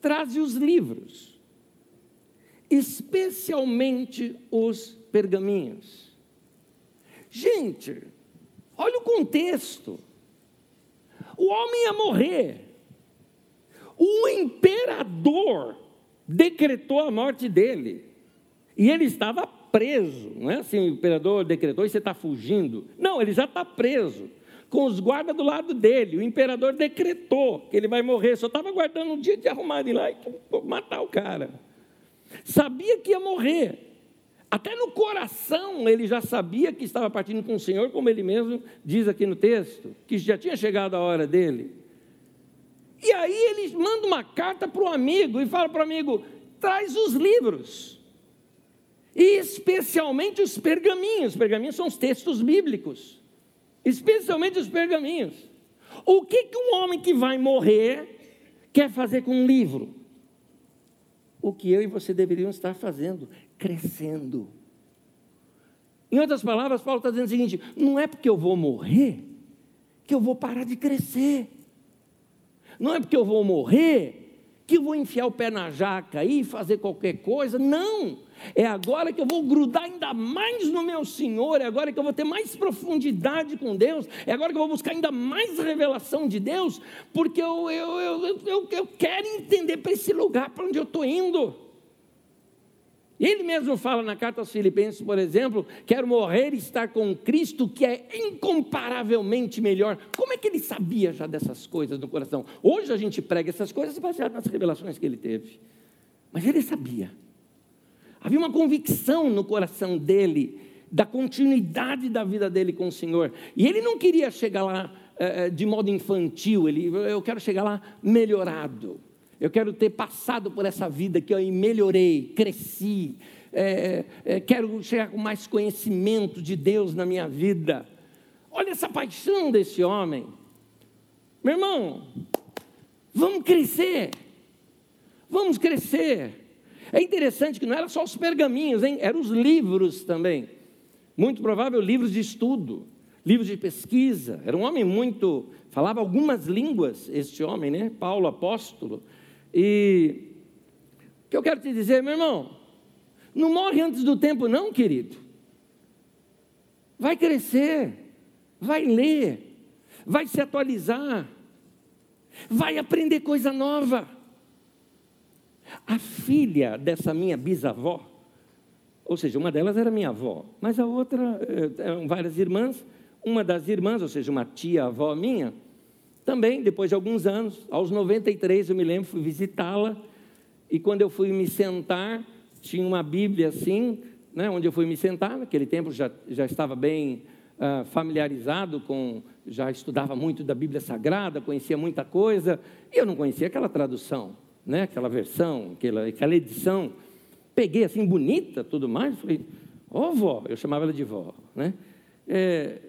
traze os livros, especialmente os pergaminhos. Gente, olha o contexto. O homem ia morrer. O imperador decretou a morte dele. E ele estava preso. Não é assim, o imperador decretou e você está fugindo. Não, ele já está preso. Com os guardas do lado dele. O imperador decretou que ele vai morrer. Só estava aguardando um dia de arrumar ele lá e matar o cara. Sabia que ia morrer. Até no coração ele já sabia que estava partindo com o Senhor, como ele mesmo diz aqui no texto, que já tinha chegado a hora dele. E aí ele manda uma carta para o amigo e fala para o amigo: traz os livros, e especialmente os pergaminhos. Os pergaminhos são os textos bíblicos, especialmente os pergaminhos. O que, que um homem que vai morrer quer fazer com um livro? O que eu e você deveriam estar fazendo? Crescendo. Em outras palavras, Paulo está dizendo o seguinte: não é porque eu vou morrer que eu vou parar de crescer. Não é porque eu vou morrer que eu vou enfiar o pé na jaca e fazer qualquer coisa. Não. É agora que eu vou grudar ainda mais no meu Senhor, é agora que eu vou ter mais profundidade com Deus, é agora que eu vou buscar ainda mais revelação de Deus, porque eu, eu, eu, eu, eu quero entender para esse lugar para onde eu estou indo. Ele mesmo fala na carta aos Filipenses, por exemplo, quero morrer e estar com Cristo, que é incomparavelmente melhor. Como é que ele sabia já dessas coisas no coração? Hoje a gente prega essas coisas baseado nas revelações que ele teve. Mas ele sabia. Havia uma convicção no coração dele da continuidade da vida dele com o Senhor. E ele não queria chegar lá eh, de modo infantil, ele, eu quero chegar lá melhorado. Eu quero ter passado por essa vida que eu melhorei, cresci, é, é, quero chegar com mais conhecimento de Deus na minha vida. Olha essa paixão desse homem. Meu irmão, vamos crescer. Vamos crescer. É interessante que não era só os pergaminhos, hein? eram os livros também. Muito provável livros de estudo, livros de pesquisa. Era um homem muito. Falava algumas línguas, este homem, né? Paulo, apóstolo. E o que eu quero te dizer, meu irmão, não morre antes do tempo, não, querido. Vai crescer, vai ler, vai se atualizar, vai aprender coisa nova. A filha dessa minha bisavó, ou seja, uma delas era minha avó, mas a outra eh, eram várias irmãs. Uma das irmãs, ou seja, uma tia-avó minha, também, depois de alguns anos, aos 93, eu me lembro, fui visitá-la, e quando eu fui me sentar, tinha uma Bíblia assim, né, onde eu fui me sentar, naquele tempo já, já estava bem uh, familiarizado com, já estudava muito da Bíblia Sagrada, conhecia muita coisa, e eu não conhecia aquela tradução, né, aquela versão, aquela, aquela edição. Peguei assim, bonita, tudo mais, falei, ó oh, vó, eu chamava ela de vó, né? É,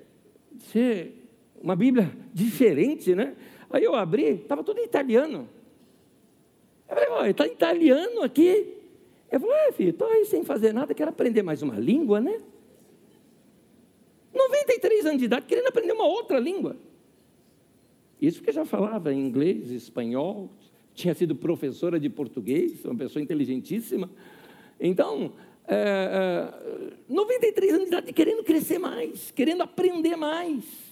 você uma Bíblia diferente, né? Aí eu abri, estava tudo em italiano. Eu falei, olha, está italiano aqui. Eu falei, ah, filho, estou aí sem fazer nada, quero aprender mais uma língua, né? 93 anos de idade, querendo aprender uma outra língua. Isso porque já falava inglês, espanhol, tinha sido professora de português, uma pessoa inteligentíssima. Então, é, é, 93 anos de idade, querendo crescer mais, querendo aprender mais.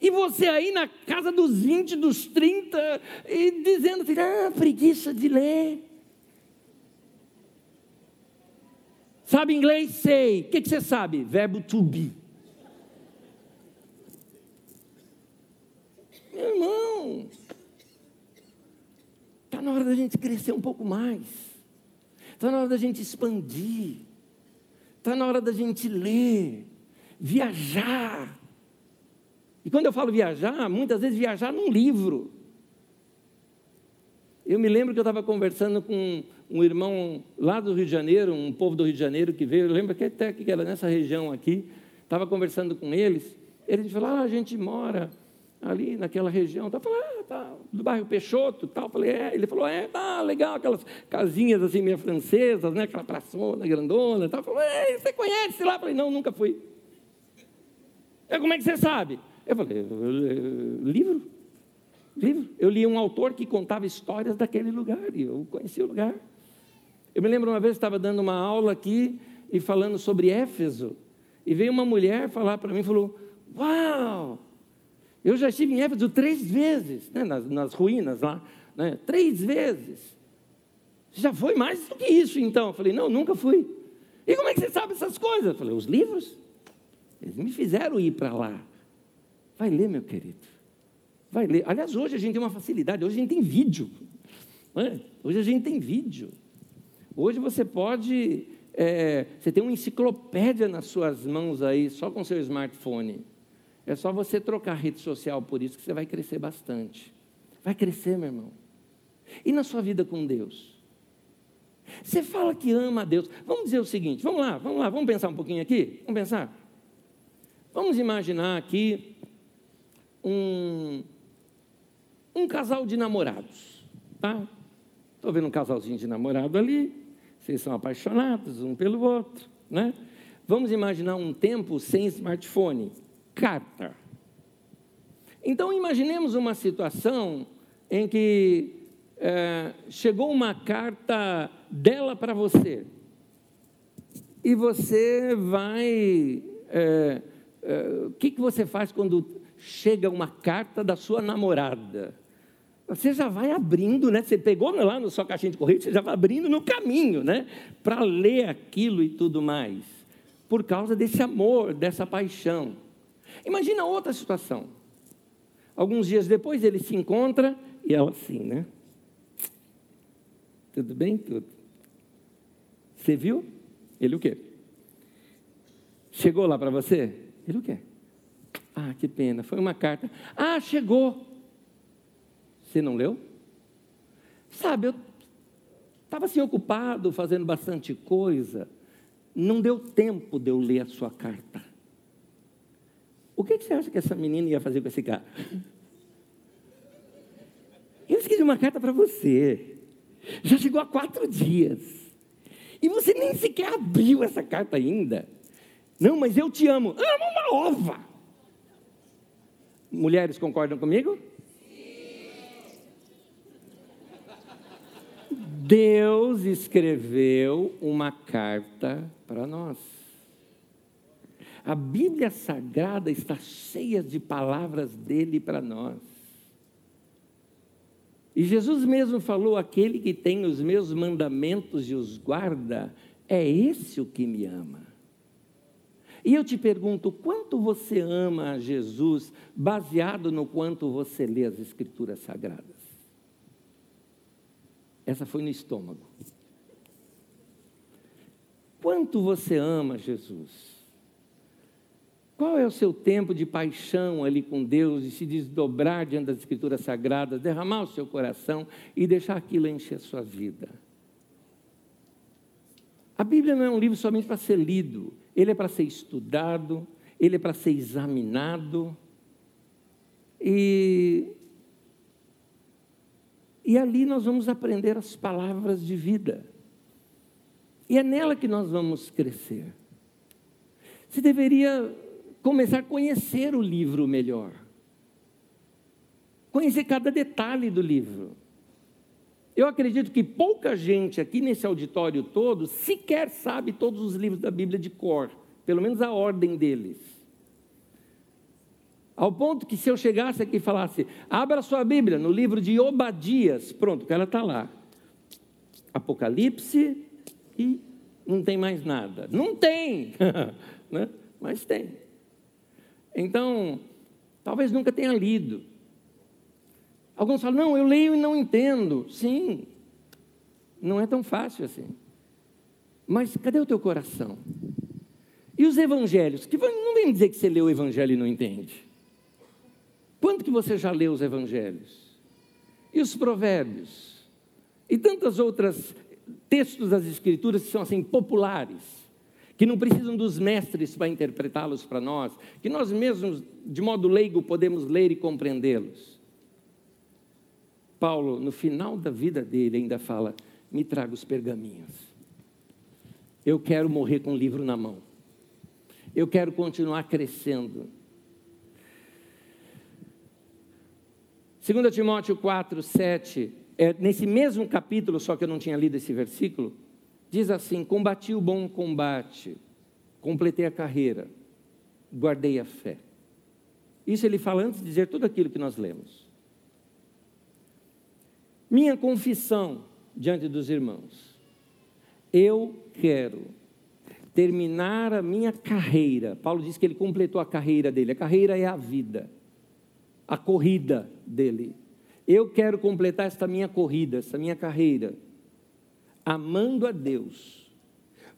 E você aí na casa dos 20, dos 30, e dizendo assim, ah, preguiça de ler. Sabe inglês? Sei. O que, que você sabe? Verbo to be. Meu irmão, está na hora da gente crescer um pouco mais. Está na hora da gente expandir. Está na hora da gente ler, viajar. E quando eu falo viajar, muitas vezes viajar num livro. Eu me lembro que eu estava conversando com um irmão lá do Rio de Janeiro, um povo do Rio de Janeiro que veio, eu lembro que até que era nessa região aqui, estava conversando com eles, eles falaram, ah, a gente mora ali naquela região, tá, falei, ah, tá, do bairro Peixoto, tal, falei, é, ele falou, é, tá, legal, aquelas casinhas assim meio francesas, né, aquela praçona grandona, tal, falou, é, você conhece lá? falei, não, nunca fui. É, como é que você sabe? Eu falei, livro, livro. Eu li um autor que contava histórias daquele lugar, e eu conheci o lugar. Eu me lembro uma vez, estava dando uma aula aqui, e falando sobre Éfeso, e veio uma mulher falar para mim, falou, uau, eu já estive em Éfeso três vezes, né, nas, nas, ruínas lá, né, três vezes. Já foi mais do que isso então? Eu falei, não, nunca fui. E como é que você sabe essas coisas? Eu falei, os livros. Eles me fizeram ir para lá. Vai ler, meu querido. Vai ler. Aliás, hoje a gente tem uma facilidade, hoje a gente tem vídeo. É? Hoje a gente tem vídeo. Hoje você pode. É, você tem uma enciclopédia nas suas mãos aí, só com seu smartphone. É só você trocar rede social por isso que você vai crescer bastante. Vai crescer, meu irmão. E na sua vida com Deus? Você fala que ama a Deus. Vamos dizer o seguinte: vamos lá, vamos lá, vamos pensar um pouquinho aqui? Vamos pensar? Vamos imaginar aqui um, um casal de namorados, tá? Estou vendo um casalzinho de namorado ali, vocês são apaixonados um pelo outro, né? Vamos imaginar um tempo sem smartphone, carta. Então imaginemos uma situação em que é, chegou uma carta dela para você e você vai é, é, o que, que você faz quando chega uma carta da sua namorada. Você já vai abrindo, né? Você pegou lá na sua caixinha de correio, você já vai abrindo no caminho, né? Para ler aquilo e tudo mais. Por causa desse amor, dessa paixão. Imagina outra situação. Alguns dias depois ele se encontra e ela assim, né? Tudo bem? Tudo. Você viu? Ele o quê? Chegou lá para você? Ele o quê? Ah, que pena, foi uma carta. Ah, chegou. Você não leu? Sabe, eu estava assim ocupado, fazendo bastante coisa. Não deu tempo de eu ler a sua carta. O que, que você acha que essa menina ia fazer com esse cara? Eu escrevi uma carta para você. Já chegou há quatro dias. E você nem sequer abriu essa carta ainda. Não, mas eu te amo. Amo uma ova. Mulheres concordam comigo? Deus escreveu uma carta para nós. A Bíblia Sagrada está cheia de palavras dele para nós. E Jesus mesmo falou: aquele que tem os meus mandamentos e os guarda, é esse o que me ama. E eu te pergunto, quanto você ama Jesus baseado no quanto você lê as Escrituras Sagradas? Essa foi no estômago. Quanto você ama Jesus? Qual é o seu tempo de paixão ali com Deus, de se desdobrar diante das Escrituras Sagradas, derramar o seu coração e deixar aquilo encher a sua vida? A Bíblia não é um livro somente para ser lido, ele é para ser estudado, ele é para ser examinado. E, e ali nós vamos aprender as palavras de vida. E é nela que nós vamos crescer. Você deveria começar a conhecer o livro melhor. Conhecer cada detalhe do livro. Eu acredito que pouca gente aqui nesse auditório todo sequer sabe todos os livros da Bíblia de cor, pelo menos a ordem deles. Ao ponto que se eu chegasse aqui e falasse, abra sua Bíblia no livro de Obadias, pronto, ela está lá. Apocalipse e não tem mais nada. Não tem, [laughs] né? mas tem. Então, talvez nunca tenha lido. Alguns falam, não, eu leio e não entendo. Sim, não é tão fácil assim. Mas cadê o teu coração? E os evangelhos? Que não vem dizer que você leu o evangelho e não entende. Quanto que você já leu os evangelhos? E os provérbios? E tantas outras textos das escrituras que são assim populares, que não precisam dos mestres para interpretá-los para nós, que nós mesmos, de modo leigo, podemos ler e compreendê-los. Paulo, no final da vida dele, ainda fala: me traga os pergaminhos. Eu quero morrer com o livro na mão. Eu quero continuar crescendo. 2 Timóteo 4, 7, é, nesse mesmo capítulo, só que eu não tinha lido esse versículo, diz assim: Combati o bom combate, completei a carreira, guardei a fé. Isso ele fala antes de dizer tudo aquilo que nós lemos. Minha confissão diante dos irmãos. Eu quero terminar a minha carreira. Paulo diz que ele completou a carreira dele. A carreira é a vida, a corrida dele. Eu quero completar esta minha corrida, esta minha carreira, amando a Deus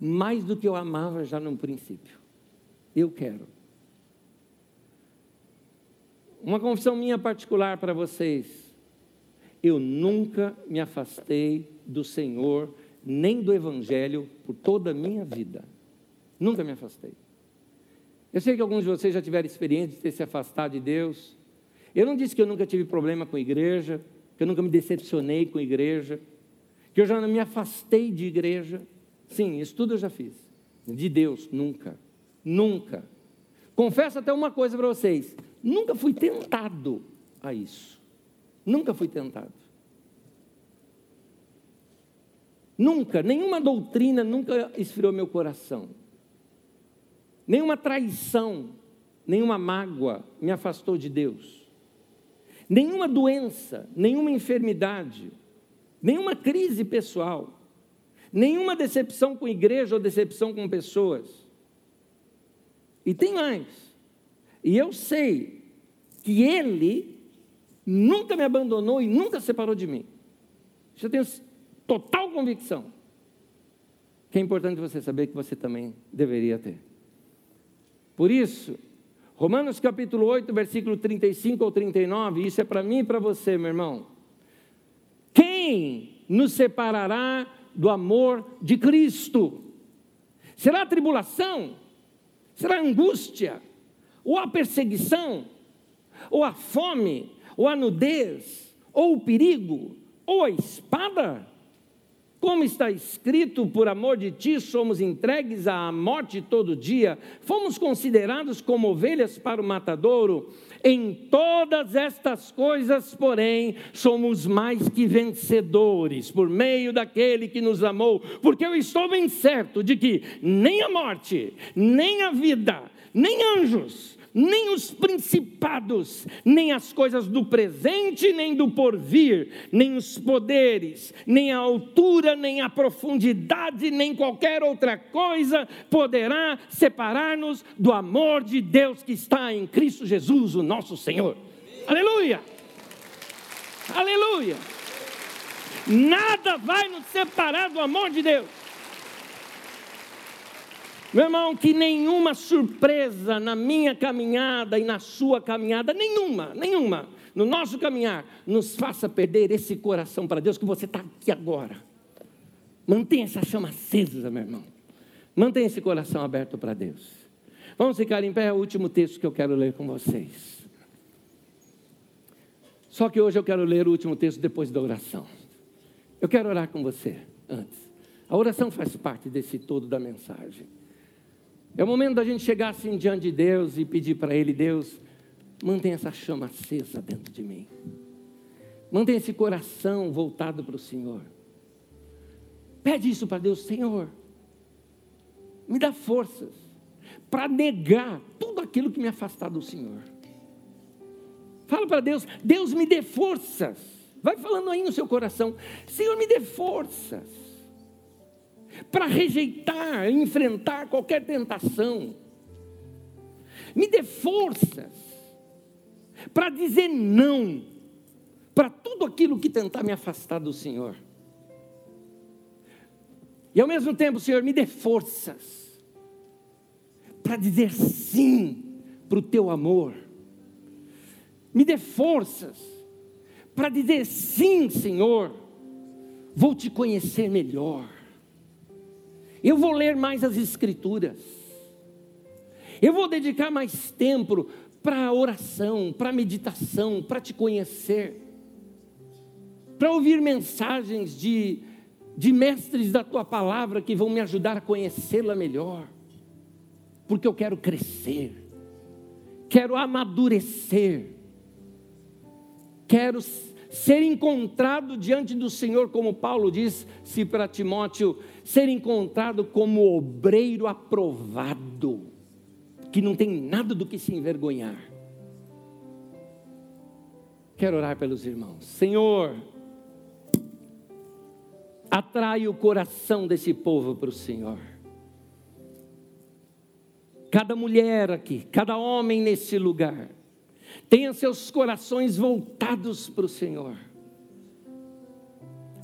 mais do que eu amava já no princípio. Eu quero. Uma confissão minha particular para vocês eu nunca me afastei do Senhor, nem do Evangelho, por toda a minha vida. Nunca me afastei. Eu sei que alguns de vocês já tiveram experiência de ter se afastado de Deus. Eu não disse que eu nunca tive problema com a igreja, que eu nunca me decepcionei com a igreja, que eu já não me afastei de igreja. Sim, isso tudo eu já fiz. De Deus, nunca. Nunca. Confesso até uma coisa para vocês: nunca fui tentado a isso. Nunca fui tentado. Nunca, nenhuma doutrina nunca esfriou meu coração. Nenhuma traição, nenhuma mágoa me afastou de Deus. Nenhuma doença, nenhuma enfermidade, nenhuma crise pessoal, nenhuma decepção com igreja ou decepção com pessoas. E tem mais. E eu sei que Ele nunca me abandonou e nunca separou de mim. Isso eu tenho total convicção. Que é importante você saber que você também deveria ter. Por isso, Romanos capítulo 8, versículo 35 ou 39, isso é para mim e para você, meu irmão. Quem nos separará do amor de Cristo? Será a tribulação? Será a angústia? Ou a perseguição? Ou a fome? Ou a nudez, ou o perigo, ou a espada? Como está escrito, por amor de ti somos entregues à morte todo dia, fomos considerados como ovelhas para o matadouro. Em todas estas coisas, porém, somos mais que vencedores, por meio daquele que nos amou, porque eu estou bem certo de que nem a morte, nem a vida, nem anjos, nem os principados, nem as coisas do presente, nem do porvir, nem os poderes, nem a altura, nem a profundidade, nem qualquer outra coisa poderá separar-nos do amor de Deus que está em Cristo Jesus, o nosso Senhor. Aleluia! Aleluia! Nada vai nos separar do amor de Deus. Meu irmão, que nenhuma surpresa na minha caminhada e na sua caminhada, nenhuma, nenhuma, no nosso caminhar, nos faça perder esse coração para Deus que você está aqui agora. Mantenha essa chama acesa, meu irmão. Mantenha esse coração aberto para Deus. Vamos ficar em pé, é o último texto que eu quero ler com vocês. Só que hoje eu quero ler o último texto depois da oração. Eu quero orar com você antes. A oração faz parte desse todo da mensagem. É o momento da gente chegar assim diante de Deus e pedir para Ele: Deus, mantenha essa chama acesa dentro de mim. Mantenha esse coração voltado para o Senhor. Pede isso para Deus, Senhor. Me dá forças para negar tudo aquilo que me afastar do Senhor. Fala para Deus, Deus me dê forças. Vai falando aí no seu coração, Senhor, me dê forças para rejeitar, enfrentar qualquer tentação. Me dê forças para dizer não para tudo aquilo que tentar me afastar do Senhor. E ao mesmo tempo, Senhor, me dê forças para dizer sim para o teu amor. Me dê forças para dizer sim, Senhor. Vou te conhecer melhor. Eu vou ler mais as Escrituras. Eu vou dedicar mais tempo para oração, para meditação, para te conhecer, para ouvir mensagens de, de mestres da tua palavra que vão me ajudar a conhecê-la melhor, porque eu quero crescer, quero amadurecer, quero ser encontrado diante do Senhor, como Paulo diz, se para Timóteo, ser encontrado como obreiro aprovado, que não tem nada do que se envergonhar. Quero orar pelos irmãos. Senhor, atrai o coração desse povo para o Senhor. Cada mulher aqui, cada homem nesse lugar, tenha seus corações voltados para o Senhor.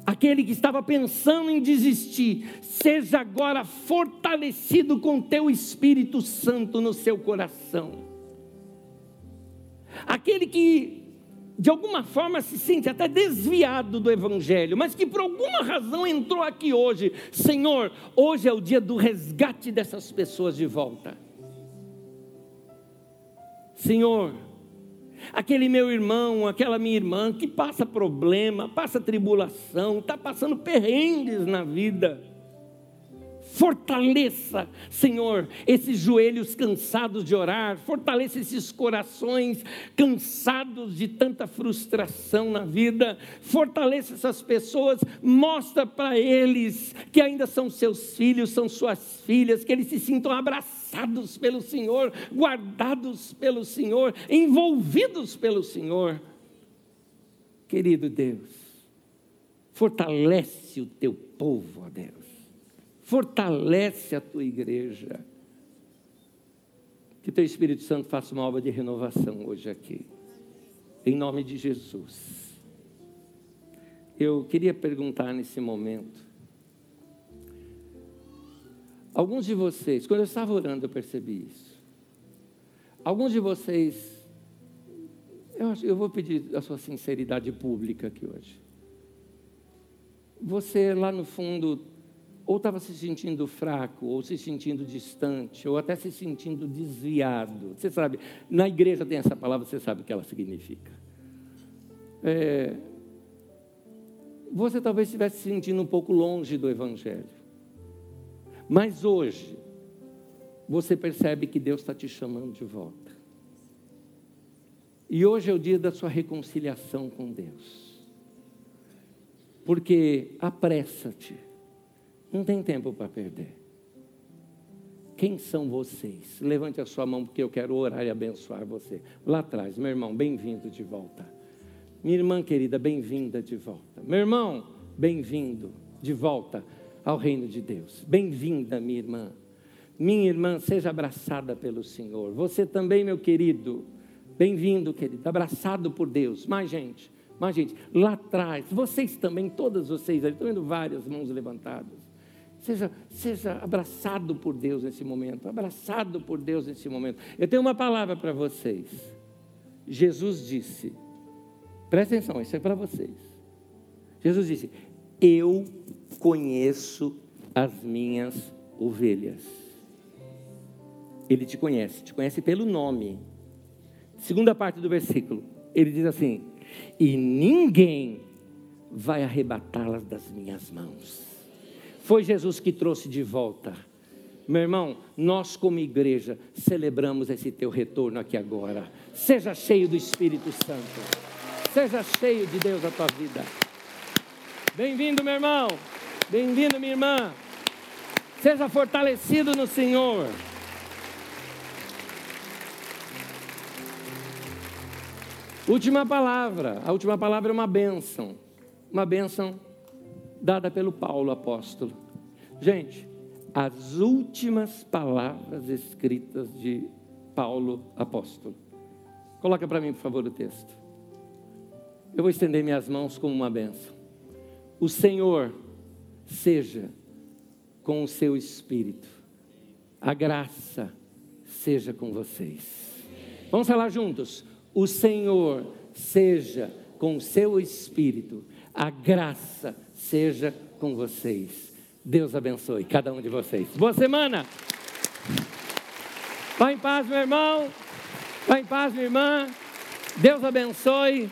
Aquele que estava pensando em desistir, seja agora fortalecido com teu Espírito Santo no seu coração. Aquele que de alguma forma se sente até desviado do Evangelho, mas que por alguma razão entrou aqui hoje, Senhor, hoje é o dia do resgate dessas pessoas de volta. Senhor, aquele meu irmão, aquela minha irmã que passa problema, passa tribulação, está passando perrengues na vida. Fortaleça, Senhor, esses joelhos cansados de orar, fortaleça esses corações cansados de tanta frustração na vida, fortaleça essas pessoas, mostra para eles que ainda são seus filhos, são suas filhas, que eles se sintam abraçados pelo Senhor, guardados pelo Senhor, envolvidos pelo Senhor. Querido Deus, fortalece o teu povo, ó Deus fortalece a tua igreja. Que teu Espírito Santo faça uma obra de renovação hoje aqui, em nome de Jesus. Eu queria perguntar nesse momento, alguns de vocês, quando eu estava orando, eu percebi isso. Alguns de vocês, eu, acho, eu vou pedir a sua sinceridade pública aqui hoje. Você lá no fundo ou estava se sentindo fraco, ou se sentindo distante, ou até se sentindo desviado. Você sabe, na igreja tem essa palavra, você sabe o que ela significa. É, você talvez estivesse se sentindo um pouco longe do Evangelho. Mas hoje, você percebe que Deus está te chamando de volta. E hoje é o dia da sua reconciliação com Deus. Porque apressa-te não tem tempo para perder. Quem são vocês? Levante a sua mão porque eu quero orar e abençoar você. Lá atrás, meu irmão, bem-vindo de volta. Minha irmã querida, bem-vinda de volta. Meu irmão, bem-vindo de volta ao reino de Deus. Bem-vinda, minha irmã. Minha irmã, seja abraçada pelo Senhor. Você também, meu querido, bem-vindo, querido, abraçado por Deus. Mais gente, mais gente. Lá atrás, vocês também, todas vocês, estou vendo várias mãos levantadas. Seja, seja abraçado por Deus nesse momento, abraçado por Deus nesse momento. Eu tenho uma palavra para vocês. Jesus disse, presta atenção, isso é para vocês. Jesus disse: Eu conheço as minhas ovelhas. Ele te conhece, te conhece pelo nome. Segunda parte do versículo, ele diz assim: E ninguém vai arrebatá-las das minhas mãos. Foi Jesus que trouxe de volta. Meu irmão, nós como igreja celebramos esse teu retorno aqui agora. Seja cheio do Espírito Santo. Seja cheio de Deus na tua vida. Bem-vindo, meu irmão. Bem-vindo, minha irmã. Seja fortalecido no Senhor. Última palavra. A última palavra é uma bênção. Uma bênção dada pelo Paulo apóstolo. Gente, as últimas palavras escritas de Paulo apóstolo. Coloca para mim, por favor, o texto. Eu vou estender minhas mãos como uma benção. O Senhor seja com o seu espírito. A graça seja com vocês. Vamos falar juntos. O Senhor seja com o seu espírito. A graça seja com vocês. Deus abençoe cada um de vocês. Boa semana. Vá em paz, meu irmão. Vá em paz, minha irmã. Deus abençoe.